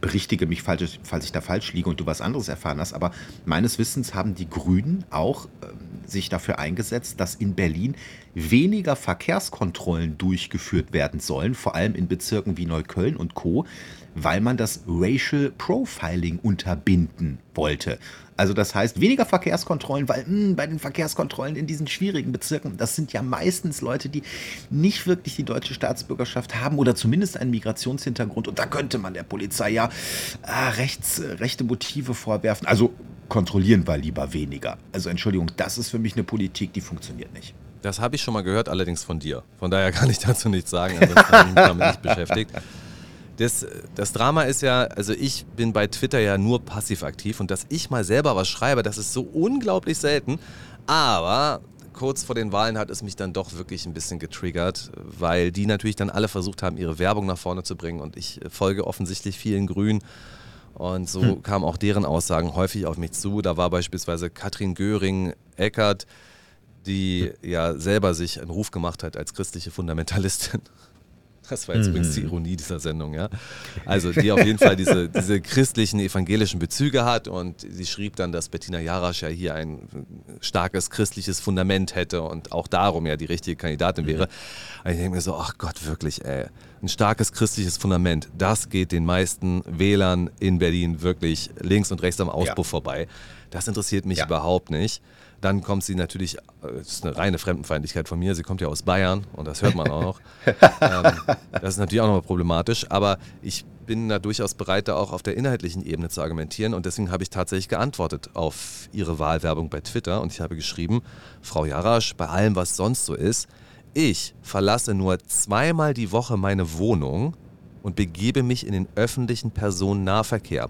berichtige mich, falsch, falls ich da falsch liege und du was anderes erfahren hast, aber meines Wissens haben die Grünen auch äh, sich dafür eingesetzt, dass in Berlin weniger Verkehrskontrollen durchgeführt werden sollen, vor allem in Bezirken wie Neukölln und Co., weil man das Racial Profiling unterbinden wollte. Also das heißt weniger Verkehrskontrollen, weil mh, hm, bei den Verkehrskontrollen in diesen schwierigen Bezirken, das sind ja meistens Leute, die nicht wirklich die deutsche Staatsbürgerschaft haben oder zumindest einen Migrationshintergrund. Und da könnte man der Polizei ja äh, rechts, rechte Motive vorwerfen. Also kontrollieren wir lieber weniger. Also Entschuldigung, das ist für mich eine Politik, die funktioniert nicht. Das habe ich schon mal gehört, allerdings von dir. Von daher kann ich dazu nichts sagen. Ansonsten habe ich mich damit nicht beschäftigt. <laughs> Das, das Drama ist ja, also ich bin bei Twitter ja nur passiv aktiv und dass ich mal selber was schreibe, das ist so unglaublich selten. Aber kurz vor den Wahlen hat es mich dann doch wirklich ein bisschen getriggert, weil die natürlich dann alle versucht haben, ihre Werbung nach vorne zu bringen und ich folge offensichtlich vielen Grünen. Und so hm. kamen auch deren Aussagen häufig auf mich zu. Da war beispielsweise Katrin Göring-Eckert, die ja selber sich einen Ruf gemacht hat als christliche Fundamentalistin. Das war jetzt mhm. übrigens die Ironie dieser Sendung, ja. Also die auf jeden Fall diese, <laughs> diese christlichen, evangelischen Bezüge hat und sie schrieb dann, dass Bettina Jarasch ja hier ein starkes christliches Fundament hätte und auch darum ja die richtige Kandidatin wäre. Mhm. ich denke mir so, ach Gott, wirklich, ey, ein starkes christliches Fundament, das geht den meisten Wählern in Berlin wirklich links und rechts am Auspuff ja. vorbei. Das interessiert mich ja. überhaupt nicht. Dann kommt sie natürlich, äh, das ist eine reine Fremdenfeindlichkeit von mir, sie kommt ja aus Bayern und das hört man auch noch. <laughs> ähm, das ist natürlich auch nochmal problematisch, aber ich bin da durchaus bereit, da auch auf der inhaltlichen Ebene zu argumentieren und deswegen habe ich tatsächlich geantwortet auf ihre Wahlwerbung bei Twitter und ich habe geschrieben, Frau Jarasch, bei allem, was sonst so ist, ich verlasse nur zweimal die Woche meine Wohnung und begebe mich in den öffentlichen Personennahverkehr.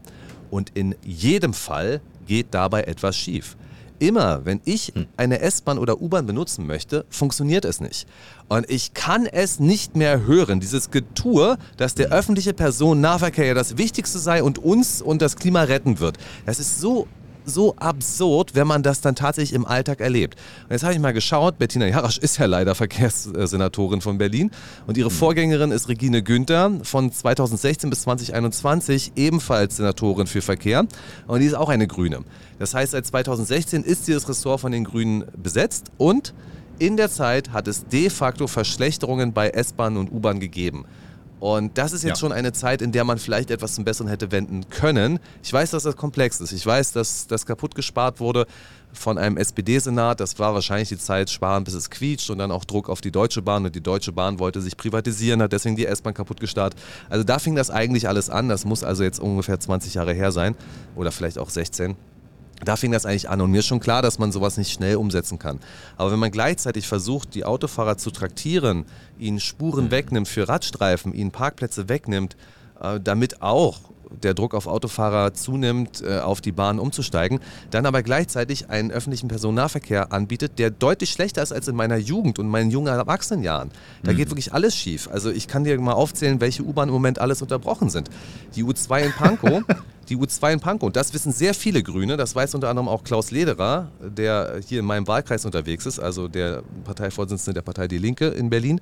Und in jedem Fall geht dabei etwas schief. Immer, wenn ich hm. eine S-Bahn oder U-Bahn benutzen möchte, funktioniert es nicht. Und ich kann es nicht mehr hören, dieses Getue, dass der hm. öffentliche Personennahverkehr ja das Wichtigste sei und uns und das Klima retten wird. Das ist so so absurd, wenn man das dann tatsächlich im Alltag erlebt. Und jetzt habe ich mal geschaut, Bettina Jarasch ist ja leider Verkehrssenatorin von Berlin und ihre mhm. Vorgängerin ist Regine Günther von 2016 bis 2021 ebenfalls Senatorin für Verkehr und die ist auch eine Grüne. Das heißt, seit 2016 ist dieses Ressort von den Grünen besetzt und in der Zeit hat es de facto Verschlechterungen bei S-Bahn und U-Bahn gegeben. Und das ist jetzt ja. schon eine Zeit, in der man vielleicht etwas zum Besseren hätte wenden können. Ich weiß, dass das komplex ist. Ich weiß, dass das kaputt gespart wurde von einem SPD-Senat. Das war wahrscheinlich die Zeit sparen, bis es quietscht und dann auch Druck auf die Deutsche Bahn. Und die Deutsche Bahn wollte sich privatisieren, hat deswegen die S-Bahn kaputt gestartet. Also da fing das eigentlich alles an. Das muss also jetzt ungefähr 20 Jahre her sein oder vielleicht auch 16. Da fing das eigentlich an und mir ist schon klar, dass man sowas nicht schnell umsetzen kann. Aber wenn man gleichzeitig versucht, die Autofahrer zu traktieren, ihnen Spuren mhm. wegnimmt für Radstreifen, ihnen Parkplätze wegnimmt, äh, damit auch der Druck auf Autofahrer zunimmt, äh, auf die Bahn umzusteigen, dann aber gleichzeitig einen öffentlichen Personennahverkehr anbietet, der deutlich schlechter ist als in meiner Jugend und meinen jungen Erwachsenenjahren. Da mhm. geht wirklich alles schief. Also ich kann dir mal aufzählen, welche U-Bahn im Moment alles unterbrochen sind. Die U2 in Pankow, <laughs> die U2 in Pankow, und das wissen sehr viele Grüne, das weiß unter anderem auch Klaus Lederer, der hier in meinem Wahlkreis unterwegs ist, also der Parteivorsitzende der Partei Die Linke in Berlin.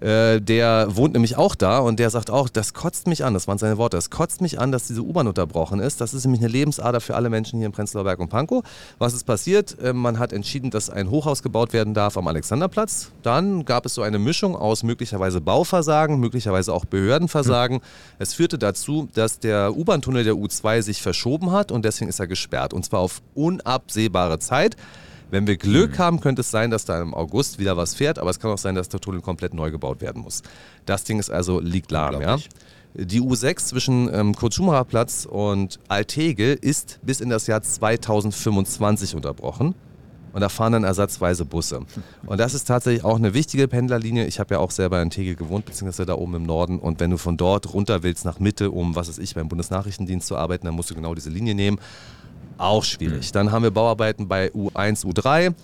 Äh, der wohnt nämlich auch da und der sagt auch, das kotzt mich an, das waren seine Worte, das kotzt mich an, dass diese U-Bahn unterbrochen ist. Das ist nämlich eine Lebensader für alle Menschen hier in Prenzlauer Berg und Pankow. Was ist passiert? Äh, man hat entschieden, dass ein Hochhaus gebaut werden darf am Alexanderplatz. Dann gab es so eine Mischung aus möglicherweise Bauversagen, möglicherweise auch Behördenversagen. Hm. Es führte dazu, dass der U-Bahn-Tunnel der U2 sich verschoben hat und deswegen ist er gesperrt und zwar auf unabsehbare Zeit. Wenn wir Glück mhm. haben, könnte es sein, dass da im August wieder was fährt, aber es kann auch sein, dass der Tunnel komplett neu gebaut werden muss. Das Ding ist also liegt lahm, ja. Die U6 zwischen ähm, Kurt-Schumacher Platz und Altegel ist bis in das Jahr 2025 unterbrochen. Und da fahren dann ersatzweise Busse. <laughs> Und das ist tatsächlich auch eine wichtige Pendlerlinie. Ich habe ja auch selber in Tegel gewohnt, beziehungsweise da oben im Norden. Und wenn du von dort runter willst nach Mitte, um, was weiß ich, beim Bundesnachrichtendienst zu arbeiten, dann musst du genau diese Linie nehmen. Auch schwierig. Mhm. Dann haben wir Bauarbeiten bei U1, U3.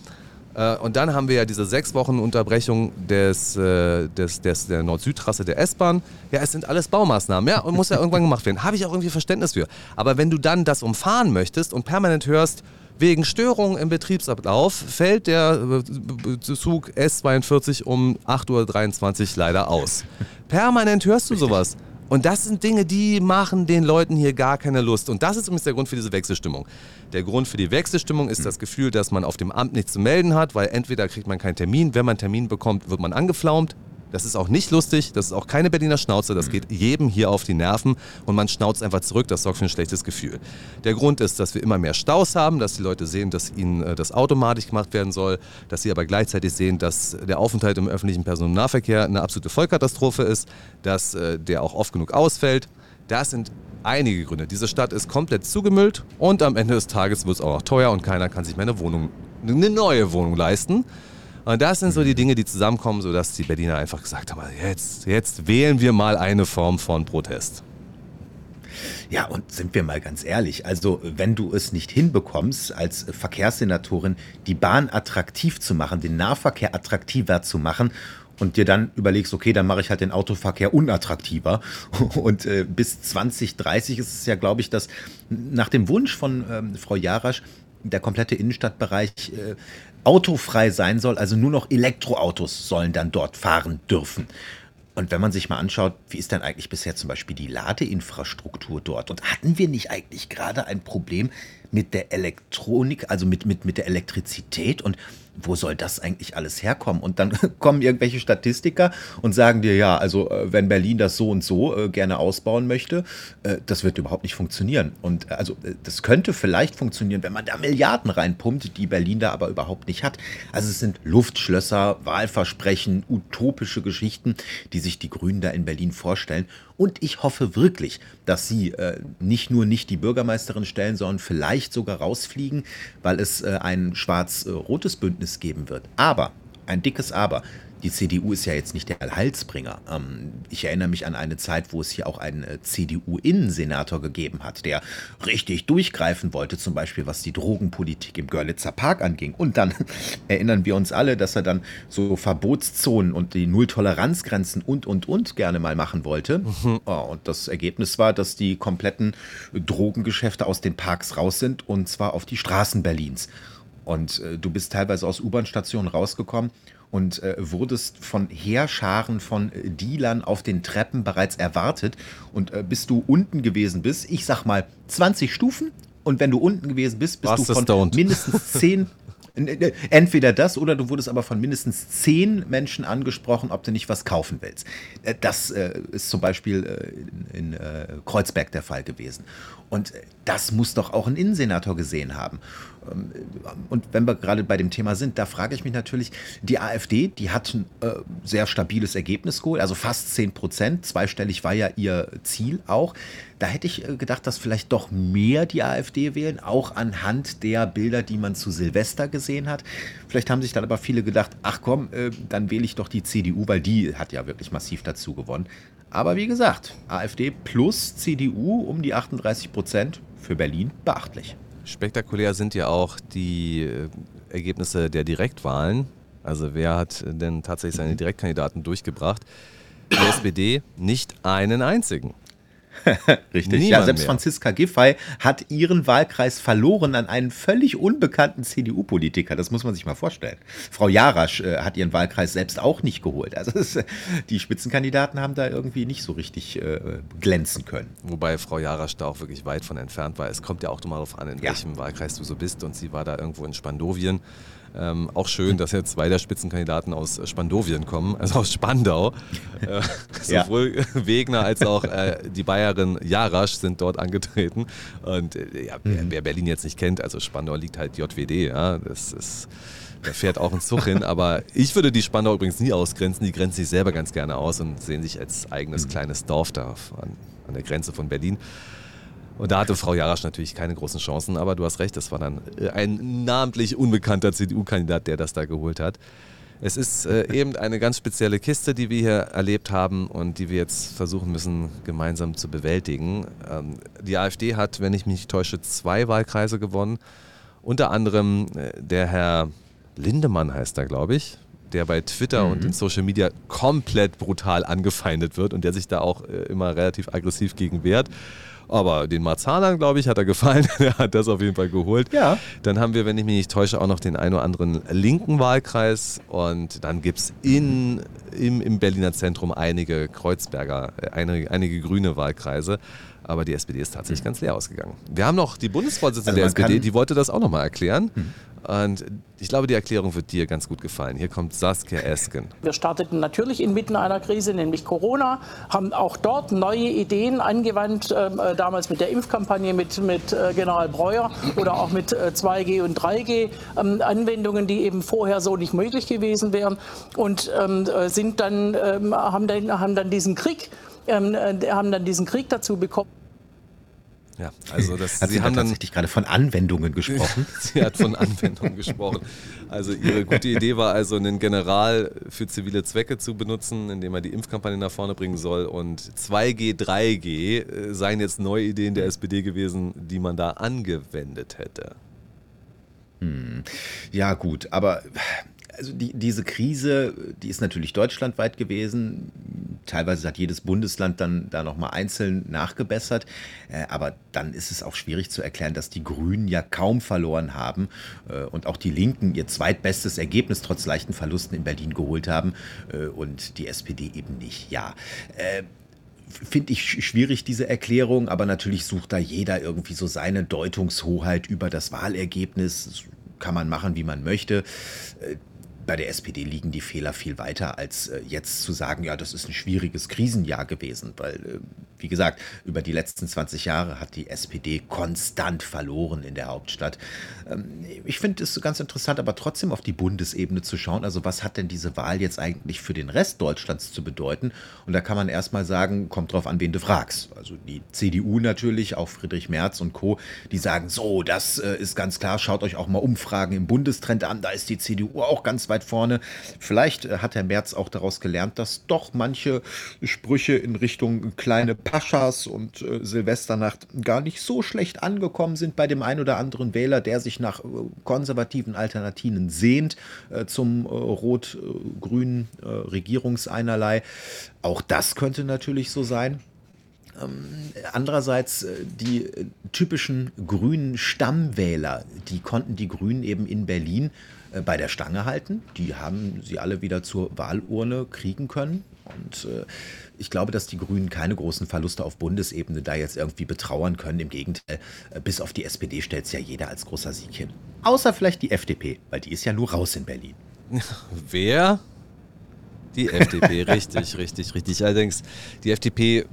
Äh, und dann haben wir ja diese sechs Wochen Unterbrechung des, äh, des, des, der Nord-Süd-Trasse der S-Bahn. Ja, es sind alles Baumaßnahmen, ja, und muss ja irgendwann gemacht werden. Habe ich auch irgendwie Verständnis für. Aber wenn du dann das umfahren möchtest und permanent hörst, wegen Störungen im Betriebsablauf fällt der äh, Zug S42 um 8.23 Uhr leider aus. Permanent hörst du sowas. Und das sind Dinge, die machen den Leuten hier gar keine Lust. Und das ist übrigens der Grund für diese Wechselstimmung. Der Grund für die Wechselstimmung ist das Gefühl, dass man auf dem Amt nichts zu melden hat, weil entweder kriegt man keinen Termin, wenn man einen Termin bekommt, wird man angeflaumt, das ist auch nicht lustig, das ist auch keine Berliner Schnauze, das mhm. geht jedem hier auf die Nerven und man schnauzt einfach zurück, das sorgt für ein schlechtes Gefühl. Der Grund ist, dass wir immer mehr Staus haben, dass die Leute sehen, dass ihnen äh, das automatisch gemacht werden soll, dass sie aber gleichzeitig sehen, dass der Aufenthalt im öffentlichen Personennahverkehr eine absolute Vollkatastrophe ist, dass äh, der auch oft genug ausfällt. Das sind einige Gründe. Diese Stadt ist komplett zugemüllt und am Ende des Tages wird es auch noch teuer und keiner kann sich mehr eine Wohnung, eine neue Wohnung leisten. Und das sind so die Dinge, die zusammenkommen, sodass die Berliner einfach gesagt haben, jetzt, jetzt wählen wir mal eine Form von Protest. Ja, und sind wir mal ganz ehrlich, also wenn du es nicht hinbekommst, als Verkehrssenatorin die Bahn attraktiv zu machen, den Nahverkehr attraktiver zu machen und dir dann überlegst, okay, dann mache ich halt den Autoverkehr unattraktiver. <laughs> Und äh, bis 2030 ist es ja, glaube ich, dass nach dem Wunsch von ähm, Frau Jarasch der komplette Innenstadtbereich äh, autofrei sein soll, also nur noch Elektroautos sollen dann dort fahren dürfen. Und wenn man sich mal anschaut, wie ist denn eigentlich bisher zum Beispiel die Ladeinfrastruktur dort? Und hatten wir nicht eigentlich gerade ein Problem mit der Elektronik, also mit, mit, mit der Elektrizität und wo soll das eigentlich alles herkommen? Und dann <laughs> kommen irgendwelche Statistiker und sagen dir, ja, also äh, wenn Berlin das so und so äh, gerne ausbauen möchte, äh, das wird überhaupt nicht funktionieren. Und äh, also äh, das könnte vielleicht funktionieren, wenn man da Milliarden reinpumpt, die Berlin da aber überhaupt nicht hat. Also es sind Luftschlösser, Wahlversprechen, utopische Geschichten, die sich die Grünen da in Berlin vorstellen. Und ich hoffe wirklich, dass sie äh, nicht nur nicht die Bürgermeisterin stellen, sondern vielleicht sogar rausfliegen, weil es äh, ein schwarz-rotes Bündnis geben wird. Aber, ein dickes Aber, die CDU ist ja jetzt nicht der Allheilsbringer. Ähm, ich erinnere mich an eine Zeit, wo es hier auch einen äh, CDU-Innensenator gegeben hat, der richtig durchgreifen wollte, zum Beispiel was die Drogenpolitik im Görlitzer Park anging. Und dann <laughs> erinnern wir uns alle, dass er dann so Verbotszonen und die Nulltoleranzgrenzen und, und, und gerne mal machen wollte. Mhm. Oh, und das Ergebnis war, dass die kompletten Drogengeschäfte aus den Parks raus sind und zwar auf die Straßen Berlins. Und äh, du bist teilweise aus U-Bahn-Stationen rausgekommen und äh, wurdest von Heerscharen von äh, Dealern auf den Treppen bereits erwartet. Und äh, bis du unten gewesen bist, ich sag mal 20 Stufen. Und wenn du unten gewesen bist, bist Was du von mindestens <laughs> 10 äh, Entweder das oder du wurdest aber von mindestens zehn Menschen angesprochen, ob du nicht was kaufen willst. Äh, das äh, ist zum Beispiel in Kreuzberg der Fall gewesen. Und das muss doch auch ein Innensenator gesehen haben. Ähm, und wenn wir gerade bei dem Thema sind, da frage ich mich natürlich, die AfD, die hat ein äh, sehr stabiles Ergebnis geholt, also fast 10 Prozent, zweistellig war ja ihr Ziel auch. Da hätte ich äh, gedacht, dass vielleicht doch mehr die AfD wählen, auch anhand der Bilder, die man zu Silvester gesehen hat. Vielleicht haben sich dann aber viele gedacht, ach komm, äh, dann wähle ich doch die CDU, weil die hat ja wirklich massiv dazu gewonnen. Aber wie gesagt, AfD plus CDU um die 38 Prozent für Berlin beachtlich. Spektakulär sind ja auch die äh, Ergebnisse der Direktwahlen. Also wer hat denn tatsächlich seine Direktkandidaten durchgebracht? Die SPD nicht einen einzigen. <laughs> Richtig. Niemand ja, selbst mehr. Franziska Giffey hat ihren Wahlkreis verloren an einen völlig unbekannten CDU-Politiker. Das muss man sich mal vorstellen. Frau Jarasch äh, hat ihren Wahlkreis selbst auch nicht geholt. Also es, <laughs> die Spitzenkandidaten haben da irgendwie nicht so richtig äh, glänzen können. Wobei Frau Jarasch da auch wirklich weit von entfernt war. Es kommt ja auch mal darauf an, in ja. welchem Wahlkreis du so bist. Und sie war da irgendwo in Spandowien. Ähm, auch schön, dass jetzt zwei der Spitzenkandidaten aus Spandowien kommen, also aus Spandau. Äh, <laughs> sowohl ja. Wegner als auch äh, die Bayerin Jarasch sind dort angetreten. Und äh, ja, mhm. wer Berlin jetzt nicht kennt, also Spandau liegt halt JWD, ja, das ist. Da fährt auch ein Zug hin, aber ich würde die Spandau übrigens nie ausgrenzen. Die grenzen sich selber ganz gerne aus und sehen sich als eigenes mhm. kleines Dorf da an, an der Grenze von Berlin. Und da hatte Frau Jarasch natürlich keine großen Chancen, aber du hast recht, es war dann äh, ein namentlich unbekannter CDU-Kandidat, der das da geholt hat. Es ist äh, eben eine ganz spezielle Kiste, die wir hier erlebt haben und die wir jetzt versuchen müssen, gemeinsam zu bewältigen. Ähm, die AfD hat, wenn ich mich täusche, zwei Wahlkreise gewonnen. Unter anderem äh, der Herr Lindemann heißt er, glaube ich, der bei Twitter mhm. und in Social Media komplett brutal angefeindet wird und der sich da auch äh, immer relativ aggressiv gegen wehrt. Aber den Marzahner, glaube ich, hat er gefallen. <laughs> er hat das auf jeden Fall geholt. Ja. Dann haben wir, wenn ich mich nicht täusche, auch noch den einen oder anderen linken Wahlkreis. Und dann gibt es im, im Berliner Zentrum einige Kreuzberger, äh, einige, einige grüne Wahlkreise. Aber die SPD ist tatsächlich mhm. ganz leer ausgegangen. Wir haben noch die Bundesvorsitzende also der SPD, die wollte das auch nochmal erklären. Mhm. Und ich glaube, die Erklärung wird dir ganz gut gefallen. Hier kommt Saskia Esken. Wir starteten natürlich inmitten einer Krise, nämlich Corona, haben auch dort neue Ideen angewandt, ähm, äh, damals mit der Impfkampagne mit, mit äh, General Breuer oder auch mit äh, 2G und 3G, ähm, Anwendungen, die eben vorher so nicht möglich gewesen wären und ähm, äh, sind dann, ähm, haben, dann, haben dann diesen Krieg, ähm, äh, haben dann diesen Krieg dazu bekommen. Ja, also das, hat sie, sie haben tatsächlich gerade von Anwendungen gesprochen. <laughs> sie hat von Anwendungen gesprochen. Also ihre gute Idee war also, einen General für zivile Zwecke zu benutzen, indem er die Impfkampagne nach vorne bringen soll. Und 2G, 3G äh, seien jetzt neue Ideen der SPD gewesen, die man da angewendet hätte. Hm. Ja gut, aber also die, diese Krise, die ist natürlich deutschlandweit gewesen. Teilweise hat jedes Bundesland dann da nochmal einzeln nachgebessert. Äh, aber dann ist es auch schwierig zu erklären, dass die Grünen ja kaum verloren haben äh, und auch die Linken ihr zweitbestes Ergebnis trotz leichten Verlusten in Berlin geholt haben äh, und die SPD eben nicht. Ja finde ich schwierig, diese Erklärung, aber natürlich sucht da jeder irgendwie so seine Deutungshoheit über das Wahlergebnis. Kann man machen, wie man möchte. Bei der SPD liegen die Fehler viel weiter, als äh, jetzt zu sagen, ja, das ist ein schwieriges Krisenjahr gewesen, weil, äh, wie gesagt, über die letzten 20 Jahre hat die SPD konstant verloren in der Hauptstadt. Ähm, ich finde es ganz interessant, aber trotzdem auf die Bundesebene zu schauen. Also, was hat denn diese Wahl jetzt eigentlich für den Rest Deutschlands zu bedeuten? Und da kann man erstmal sagen, kommt drauf an, wen du fragst. Also, die CDU natürlich, auch Friedrich Merz und Co., die sagen, so, das äh, ist ganz klar, schaut euch auch mal Umfragen im Bundestrend an, da ist die CDU auch ganz weit vorne. Vielleicht äh, hat Herr Merz auch daraus gelernt, dass doch manche Sprüche in Richtung kleine Paschas und äh, Silvesternacht gar nicht so schlecht angekommen sind bei dem einen oder anderen Wähler, der sich nach äh, konservativen Alternativen sehnt äh, zum äh, rot-grünen äh, Regierungseinerlei. Auch das könnte natürlich so sein. Ähm, andererseits die typischen grünen Stammwähler, die konnten die Grünen eben in Berlin äh, bei der Stange halten. Die haben sie alle wieder zur Wahlurne kriegen können. Und äh, ich glaube, dass die Grünen keine großen Verluste auf Bundesebene da jetzt irgendwie betrauern können. Im Gegenteil, äh, bis auf die SPD stellt es ja jeder als großer Sieg hin. Außer vielleicht die FDP, weil die ist ja nur raus in Berlin. <laughs> Wer? Die FDP, <laughs> richtig, richtig, richtig. Allerdings, die FDP,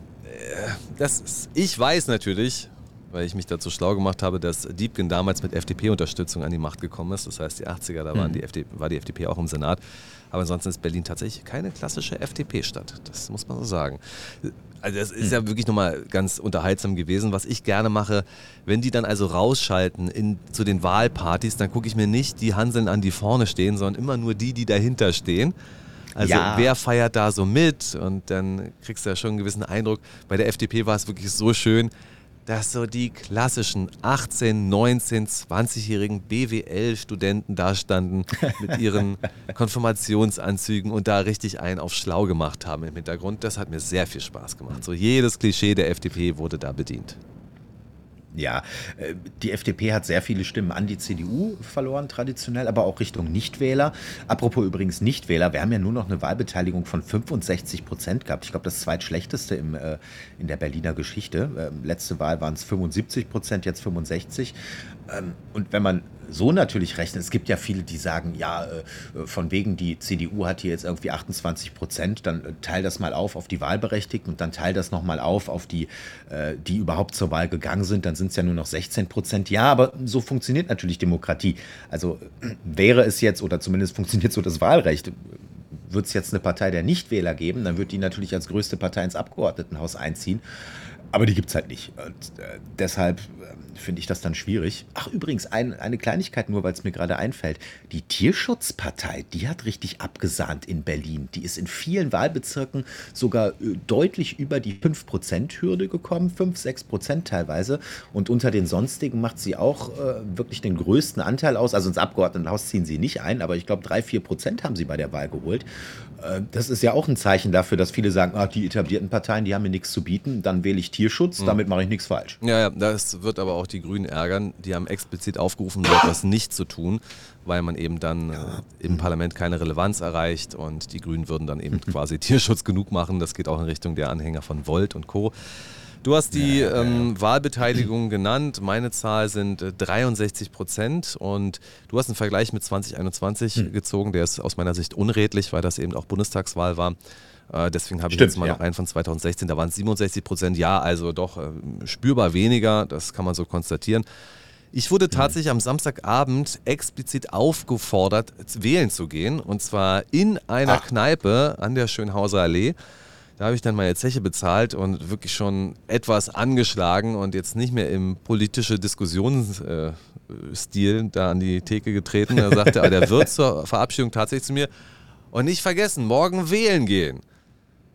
das ist, ich weiß natürlich, weil ich mich dazu schlau gemacht habe, dass Diebken damals mit FDP-Unterstützung an die Macht gekommen ist. Das heißt, die 80er, da waren mhm. die FDP, war die FDP auch im Senat. Aber ansonsten ist Berlin tatsächlich keine klassische FDP-Stadt. Das muss man so sagen. Also das ist mhm. ja wirklich nochmal ganz unterhaltsam gewesen. Was ich gerne mache, wenn die dann also rausschalten in, zu den Wahlpartys, dann gucke ich mir nicht die Hanseln an, die vorne stehen, sondern immer nur die, die dahinter stehen. Also ja. wer feiert da so mit? Und dann kriegst du ja schon einen gewissen Eindruck. Bei der FDP war es wirklich so schön, dass so die klassischen 18, 19, 20-jährigen BWL-Studenten da standen mit ihren <laughs> Konfirmationsanzügen und da richtig einen auf schlau gemacht haben im Hintergrund. Das hat mir sehr viel Spaß gemacht. So jedes Klischee der FDP wurde da bedient. Ja, äh, die FDP hat sehr viele Stimmen an die CDU verloren, traditionell, aber auch Richtung Nichtwähler. Apropos übrigens Nichtwähler, wir haben ja nur noch eine Wahlbeteiligung von 65 Prozent gehabt. Ich glaube, das zweitschlechteste im, äh, in der Berliner Geschichte. Ähm, letzte Wahl waren es 75 Prozent, jetzt 65. Ähm, und wenn man so natürlich rechnen. Es gibt ja viele, die sagen, ja, äh, von wegen, die CDU hat hier jetzt irgendwie 28 Prozent, dann äh, teil das mal auf auf die Wahlberechtigten und dann teil das nochmal auf auf die, äh, die überhaupt zur Wahl gegangen sind, dann sind es ja nur noch 16 Prozent. Ja, aber so funktioniert natürlich Demokratie. Also wäre es jetzt, oder zumindest funktioniert so das Wahlrecht, wird es jetzt eine Partei der Nichtwähler geben, dann wird die natürlich als größte Partei ins Abgeordnetenhaus einziehen. Aber die gibt es halt nicht. Und äh, deshalb äh, finde ich das dann schwierig. Ach, übrigens, ein, eine Kleinigkeit nur, weil es mir gerade einfällt. Die Tierschutzpartei, die hat richtig abgesahnt in Berlin. Die ist in vielen Wahlbezirken sogar äh, deutlich über die 5%-Hürde gekommen, 5, 6% teilweise. Und unter den sonstigen macht sie auch äh, wirklich den größten Anteil aus. Also ins Abgeordnetenhaus ziehen sie nicht ein, aber ich glaube, 3, 4% haben sie bei der Wahl geholt. Äh, das ist ja auch ein Zeichen dafür, dass viele sagen, ah, die etablierten Parteien, die haben mir nichts zu bieten, dann wähle ich Tierschutz, mhm. damit mache ich nichts falsch. Ja, ja, das wird aber auch die Grünen ärgern. Die haben explizit aufgerufen, so etwas nicht zu tun, weil man eben dann ja. äh, im Parlament keine Relevanz erreicht und die Grünen würden dann eben quasi <laughs> Tierschutz genug machen. Das geht auch in Richtung der Anhänger von Volt und Co. Du hast die ja, ja, ähm, Wahlbeteiligung genannt. Meine Zahl sind äh, 63 Prozent. Und du hast einen Vergleich mit 2021 hm. gezogen. Der ist aus meiner Sicht unredlich, weil das eben auch Bundestagswahl war. Äh, deswegen habe ich jetzt mal ja. noch einen von 2016. Da waren es 67 Prozent. Ja, also doch äh, spürbar weniger. Das kann man so konstatieren. Ich wurde tatsächlich am Samstagabend explizit aufgefordert, wählen zu gehen. Und zwar in einer Ach. Kneipe an der Schönhauser Allee. Da habe ich dann meine Zeche bezahlt und wirklich schon etwas angeschlagen und jetzt nicht mehr im politische Diskussionsstil äh, da an die Theke getreten. Da sagte er, der wird zur Verabschiedung tatsächlich zu mir und nicht vergessen, morgen wählen gehen.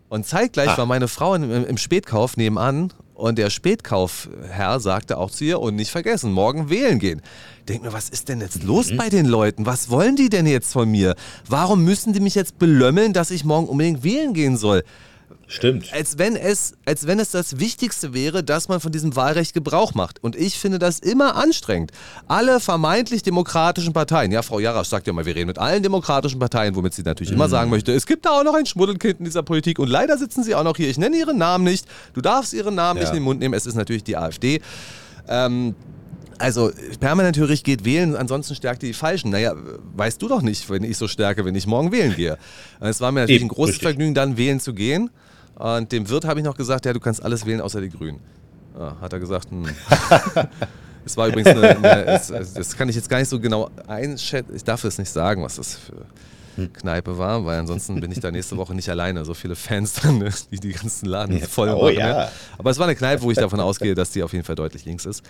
Und zeitgleich ah. war meine Frau im, im Spätkauf nebenan und der Spätkaufherr sagte auch zu ihr, und nicht vergessen, morgen wählen gehen. Denk mir, was ist denn jetzt los mhm. bei den Leuten? Was wollen die denn jetzt von mir? Warum müssen die mich jetzt belömmeln, dass ich morgen unbedingt wählen gehen soll? Stimmt. Als wenn, es, als wenn es das Wichtigste wäre, dass man von diesem Wahlrecht Gebrauch macht. Und ich finde das immer anstrengend. Alle vermeintlich demokratischen Parteien, ja, Frau Jarasch sagt ja mal, wir reden mit allen demokratischen Parteien, womit sie natürlich immer sagen möchte, es gibt da auch noch ein Schmuddelkind in dieser Politik und leider sitzen sie auch noch hier. Ich nenne ihren Namen nicht. Du darfst ihren Namen Ja. nicht in den Mund nehmen. Es ist natürlich die AfD. Ähm, also permanent hörig geht wählen, ansonsten stärkt ihr die Falschen. Naja, weißt du doch nicht, wenn ich so stärke, wenn ich morgen wählen gehe. Es war mir natürlich Eben, ein großes richtig. Vergnügen, dann wählen zu gehen. Und dem Wirt habe ich noch gesagt, ja, du kannst alles wählen außer die Grünen. Ja, hat er gesagt, hm. <laughs> Es war übrigens eine, eine es, das kann ich jetzt gar nicht so genau einschätzen. Ich darf es nicht sagen, was das für Kneipe war, weil ansonsten bin ich da nächste Woche nicht alleine. So viele Fans <laughs> drin, ne, die die ganzen Laden voll oh machen. ja. Aber es war eine Kneipe, wo ich davon ausgehe, dass die auf jeden Fall deutlich links ist.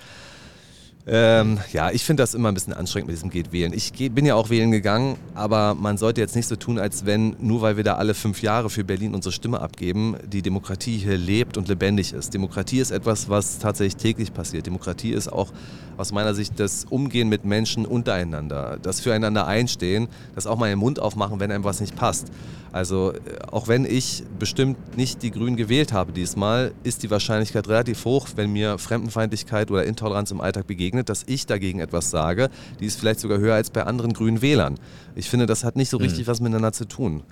Ähm, ja, ich finde das immer ein bisschen anstrengend mit diesem Geht wählen. Ich geh, bin ja auch wählen gegangen, aber man sollte jetzt nicht so tun, als wenn, nur weil wir da alle fünf Jahre für Berlin unsere Stimme abgeben, die Demokratie hier lebt und lebendig ist. Demokratie ist etwas, was tatsächlich täglich passiert. Demokratie ist auch aus meiner Sicht das Umgehen mit Menschen untereinander, das Füreinander einstehen, das auch mal den Mund aufmachen, wenn einem was nicht passt. Also äh, auch wenn ich bestimmt nicht die Grünen gewählt habe diesmal, ist die Wahrscheinlichkeit relativ hoch, wenn mir Fremdenfeindlichkeit oder Intoleranz im Alltag begegnet, dass ich dagegen etwas sage. Die ist vielleicht sogar höher als bei anderen grünen Wählern. Ich finde, das hat nicht so richtig was miteinander zu tun.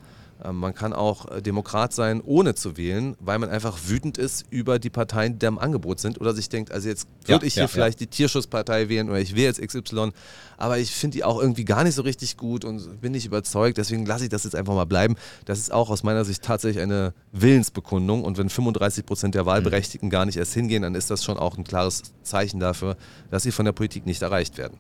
Ähm, Man kann auch äh, Demokrat sein, ohne zu wählen, weil man einfach wütend ist über die Parteien, die im Angebot sind oder sich denkt, also jetzt würde Ja, ich hier ja, vielleicht die Tierschutzpartei wählen oder ich wähle jetzt XY, aber ich finde die auch irgendwie gar nicht so richtig gut und bin nicht überzeugt, deswegen lasse ich das jetzt einfach mal bleiben. Das ist auch aus meiner Sicht tatsächlich eine Willensbekundung und wenn 35 Prozent der Wahlberechtigten gar nicht erst hingehen, dann ist das schon auch ein klares Zeichen dafür, dass sie von der Politik nicht erreicht werden.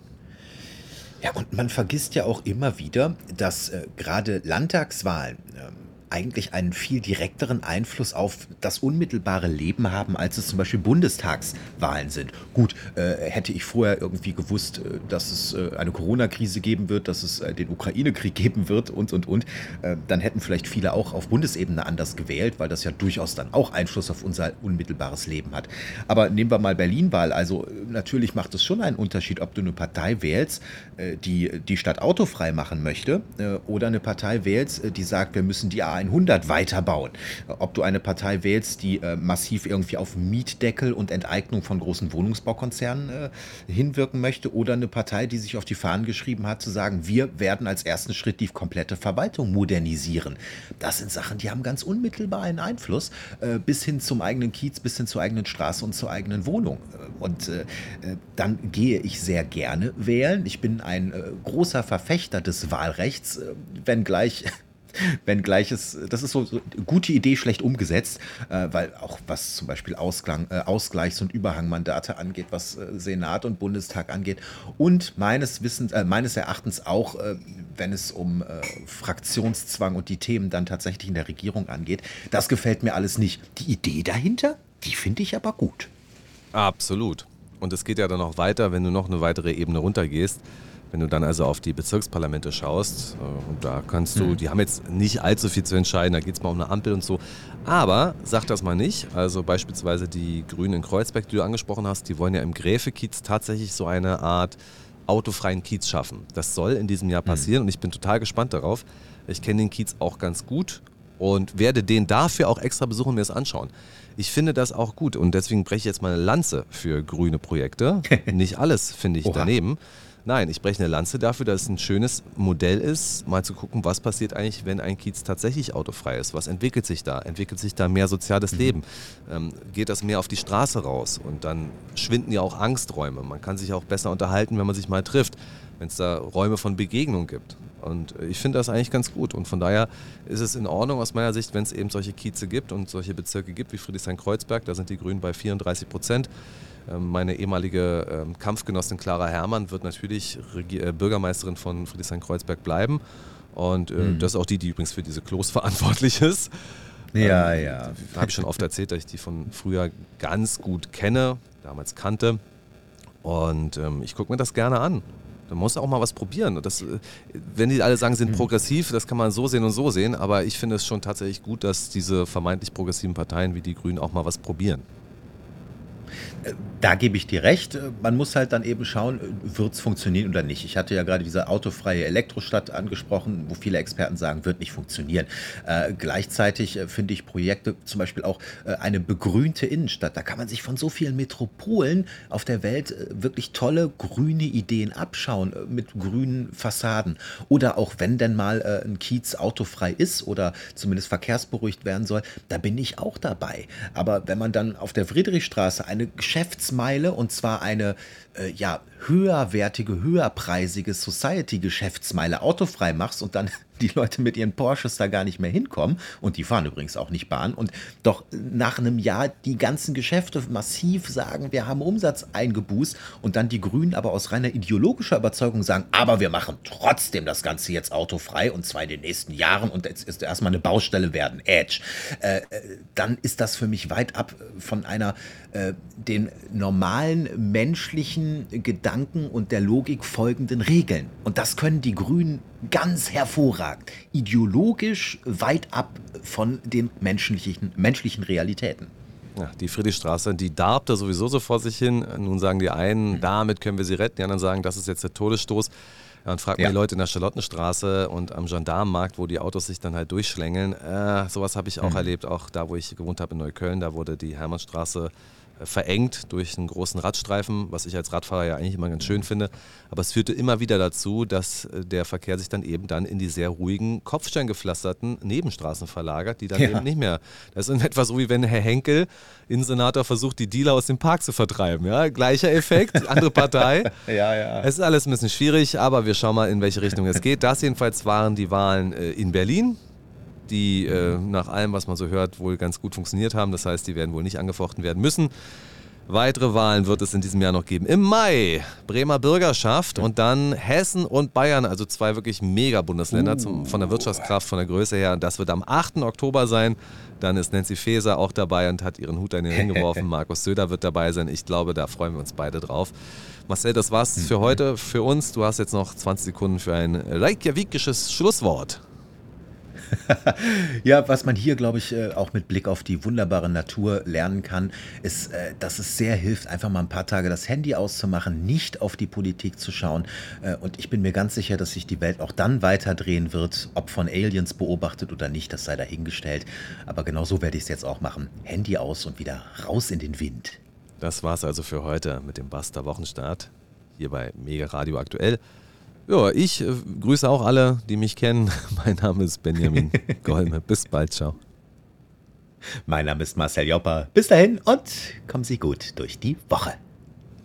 Ja, und man vergisst ja auch immer wieder, dass äh, gerade Landtagswahlen ähm, eigentlich einen viel direkteren Einfluss auf das unmittelbare Leben haben, als es zum Beispiel Bundestagswahlen sind. Gut, äh, hätte ich vorher irgendwie gewusst, äh, dass es äh, eine Corona-Krise geben wird, dass es äh, den Ukraine-Krieg <laughs> geben wird und, und, und, äh, dann hätten vielleicht viele auch auf Bundesebene anders gewählt, weil das ja durchaus dann auch Einfluss auf unser unmittelbares Leben hat. Aber nehmen wir mal Berlin-Wahl. Also äh, natürlich macht es schon einen Unterschied, ob du eine Partei wählst, äh, die die Stadt autofrei machen möchte, oder eine Partei wählst, äh, die sagt, wir müssen die A100 weiterbauen. Ob du eine Partei wählst, die äh, massiv irgendwie auf Mietdeckel und Enteignung von großen Wohnungsbaukonzernen äh, hinwirken möchte, oder eine Partei, die sich auf die Fahnen geschrieben hat, zu sagen, wir werden als ersten Schritt die komplette Verwaltung modernisieren. Das sind Sachen, die haben ganz unmittelbar einen Einfluss, äh, bis hin zum eigenen Kiez, bis hin zur eigenen Straße und zur eigenen Wohnung. Äh, Und äh, äh, dann gehe ich sehr gerne wählen. Ich bin ein großer Verfechter des Wahlrechts, wenngleich <laughs> Wenngleich es, das ist so, so gute Idee, schlecht umgesetzt, äh, weil auch was zum Beispiel Ausklang, äh, Ausgleichs- und Überhangmandate angeht, was äh, Senat und Bundestag angeht und meines Wissens, äh, meines Erachtens auch, äh, wenn es um äh, Fraktionszwang und die Themen dann tatsächlich in der Regierung angeht, das gefällt mir alles nicht. Die Idee dahinter, die finde ich aber gut. Absolut. Und es geht ja dann noch weiter, wenn du noch eine weitere Ebene runtergehst. Wenn du dann also auf die Bezirksparlamente schaust, äh, und da kannst du, Mhm. die haben jetzt nicht allzu viel zu entscheiden, da geht es mal um eine Ampel und so. Aber sag das mal nicht. Also beispielsweise die Grünen in Kreuzberg, die du angesprochen hast, die wollen ja im Gräfe-Kiez tatsächlich so eine Art autofreien Kiez schaffen. Das soll in diesem Jahr passieren und ich bin total gespannt darauf. Ich kenne den Kiez auch ganz gut und werde den dafür auch extra besuchen und mir das anschauen. Ich finde das auch gut und deswegen breche ich jetzt mal eine Lanze für grüne Projekte. <laughs> Nicht alles finde ich daneben. Nein, ich breche eine Lanze dafür, dass es ein schönes Modell ist, mal zu gucken, was passiert eigentlich, wenn ein Kiez tatsächlich autofrei ist. Was entwickelt sich da? Entwickelt sich da mehr soziales Leben? Ähm, geht das mehr auf die Straße raus? Und dann schwinden ja auch Angsträume. Man kann sich auch besser unterhalten, wenn man sich mal trifft, wenn es da Räume von Begegnung gibt. Und äh, ich finde das eigentlich ganz gut. Und von daher ist es in Ordnung aus meiner Sicht, wenn es eben solche Kieze gibt und solche Bezirke gibt wie Friedrichshain-Kreuzberg. Da sind die Grünen bei 34 Prozent. Ähm, Meine ehemalige ähm, Kampfgenossin Clara Herrmann wird natürlich äh, Bürgermeisterin von Friedrichshain-Kreuzberg bleiben. Und Mhm. das ist auch die, die übrigens für diese Klos verantwortlich ist. Ja, Ähm, ja. Habe ich schon oft erzählt, dass ich die von früher ganz gut kenne, damals kannte. Und ähm, ich gucke mir das gerne an. Da muss auch mal was probieren. Das, äh, wenn die alle sagen, sind progressiv, das kann man so sehen und so sehen. Aber ich finde es schon tatsächlich gut, dass diese vermeintlich progressiven Parteien wie die Grünen auch mal was probieren. Da gebe ich dir recht. Man muss halt dann eben schauen, wird es funktionieren oder nicht. Ich hatte ja gerade diese autofreie Elektrostadt angesprochen, wo viele Experten sagen, wird nicht funktionieren. Äh, gleichzeitig äh, finde ich Projekte, zum Beispiel auch äh, eine begrünte Innenstadt. Da kann man sich von so vielen Metropolen auf der Welt äh, wirklich tolle grüne Ideen abschauen, mit grünen Fassaden. Oder auch wenn denn mal ein Kiez autofrei ist oder zumindest verkehrsberuhigt werden soll, da bin ich auch dabei. Aber wenn man dann auf der Friedrichstraße eine Geschäftsmeile und zwar eine äh, ja, höherwertige, höherpreisige Society-Geschäftsmeile autofrei machst und dann <laughs> die Leute mit ihren Porsches da gar nicht mehr hinkommen. Und die fahren übrigens auch nicht Bahn. Und doch nach einem Jahr die ganzen Geschäfte massiv sagen, wir haben Umsatz eingebußt und dann die Grünen aber aus reiner ideologischer Überzeugung sagen, aber wir machen trotzdem das Ganze jetzt autofrei und zwar in den nächsten Jahren. Und jetzt ist erstmal eine Baustelle werden, Edge, äh, äh, dann ist das für mich weit ab von einer äh, den normalen menschlichen Gedanken und der Logik folgenden Regeln. Und das können die Grünen ganz hervorragend. Ideologisch weit ab von den menschlichen, menschlichen Realitäten. Ja, die Friedrichstraße, die darbt da sowieso so vor sich hin. Nun sagen die einen, damit können wir sie retten, die anderen sagen, das ist jetzt der Todesstoß. Und fragt ja. die Leute in der Charlottenstraße und am Gendarmenmarkt, wo die Autos sich dann halt durchschlängeln. Äh, sowas habe ich auch mhm. erlebt, auch da, wo ich gewohnt habe in Neukölln. Da wurde die Hermannstraße verengt durch einen großen Radstreifen, was ich als Radfahrer ja eigentlich immer ganz schön finde. Aber es führte immer wieder dazu, dass äh, der Verkehr sich dann eben dann in die sehr ruhigen, kopfsteingepflasterten Nebenstraßen verlagert, die dann ja. eben nicht mehr. Das ist in etwa so, wie wenn Herr Henkel, Innensenator, versucht, die Dealer aus dem Park zu vertreiben. Ja? Gleicher Effekt, andere Partei. <laughs> ja, ja. Es ist alles ein bisschen schwierig, aber wir schauen mal, in welche Richtung es geht. Das jedenfalls waren die Wahlen äh, in Berlin die äh, nach allem, was man so hört, wohl ganz gut funktioniert haben. Das heißt, die werden wohl nicht angefochten werden müssen. Weitere Wahlen wird es in diesem Jahr noch geben. Im Mai Bremer Bürgerschaft und dann Hessen und Bayern, also zwei wirklich Mega-Bundesländer uh. von der Wirtschaftskraft, von der Größe her. Das wird am 8. Oktober sein. Dann ist Nancy Faeser auch dabei und hat ihren Hut in den Ring geworfen. <laughs> Markus Söder wird dabei sein. Ich glaube, da freuen wir uns beide drauf. Marcel, das war's für mhm. heute, für uns. Du hast jetzt noch 20 Sekunden für ein reykjavikisches Schlusswort. <laughs> ja, was man hier, glaube ich, äh, auch mit Blick auf die wunderbare Natur lernen kann, ist, äh, dass es sehr hilft, einfach mal ein paar Tage das Handy auszumachen, nicht auf die Politik zu schauen. Äh, und ich bin mir ganz sicher, dass sich die Welt auch dann weiterdrehen wird, ob von Aliens beobachtet oder nicht, das sei dahingestellt. Aber genau so werde ich es jetzt auch machen. Handy aus und wieder raus in den Wind. Das war es also für heute mit dem Buster Wochenstart hier bei Mega Radio aktuell. Ja, ich äh, grüße auch alle, die mich kennen. <laughs> Mein Name ist Benjamin <laughs> Golme. Bis bald, ciao. Mein Name ist Marcel Jopper. Bis dahin und kommen Sie gut durch die Woche.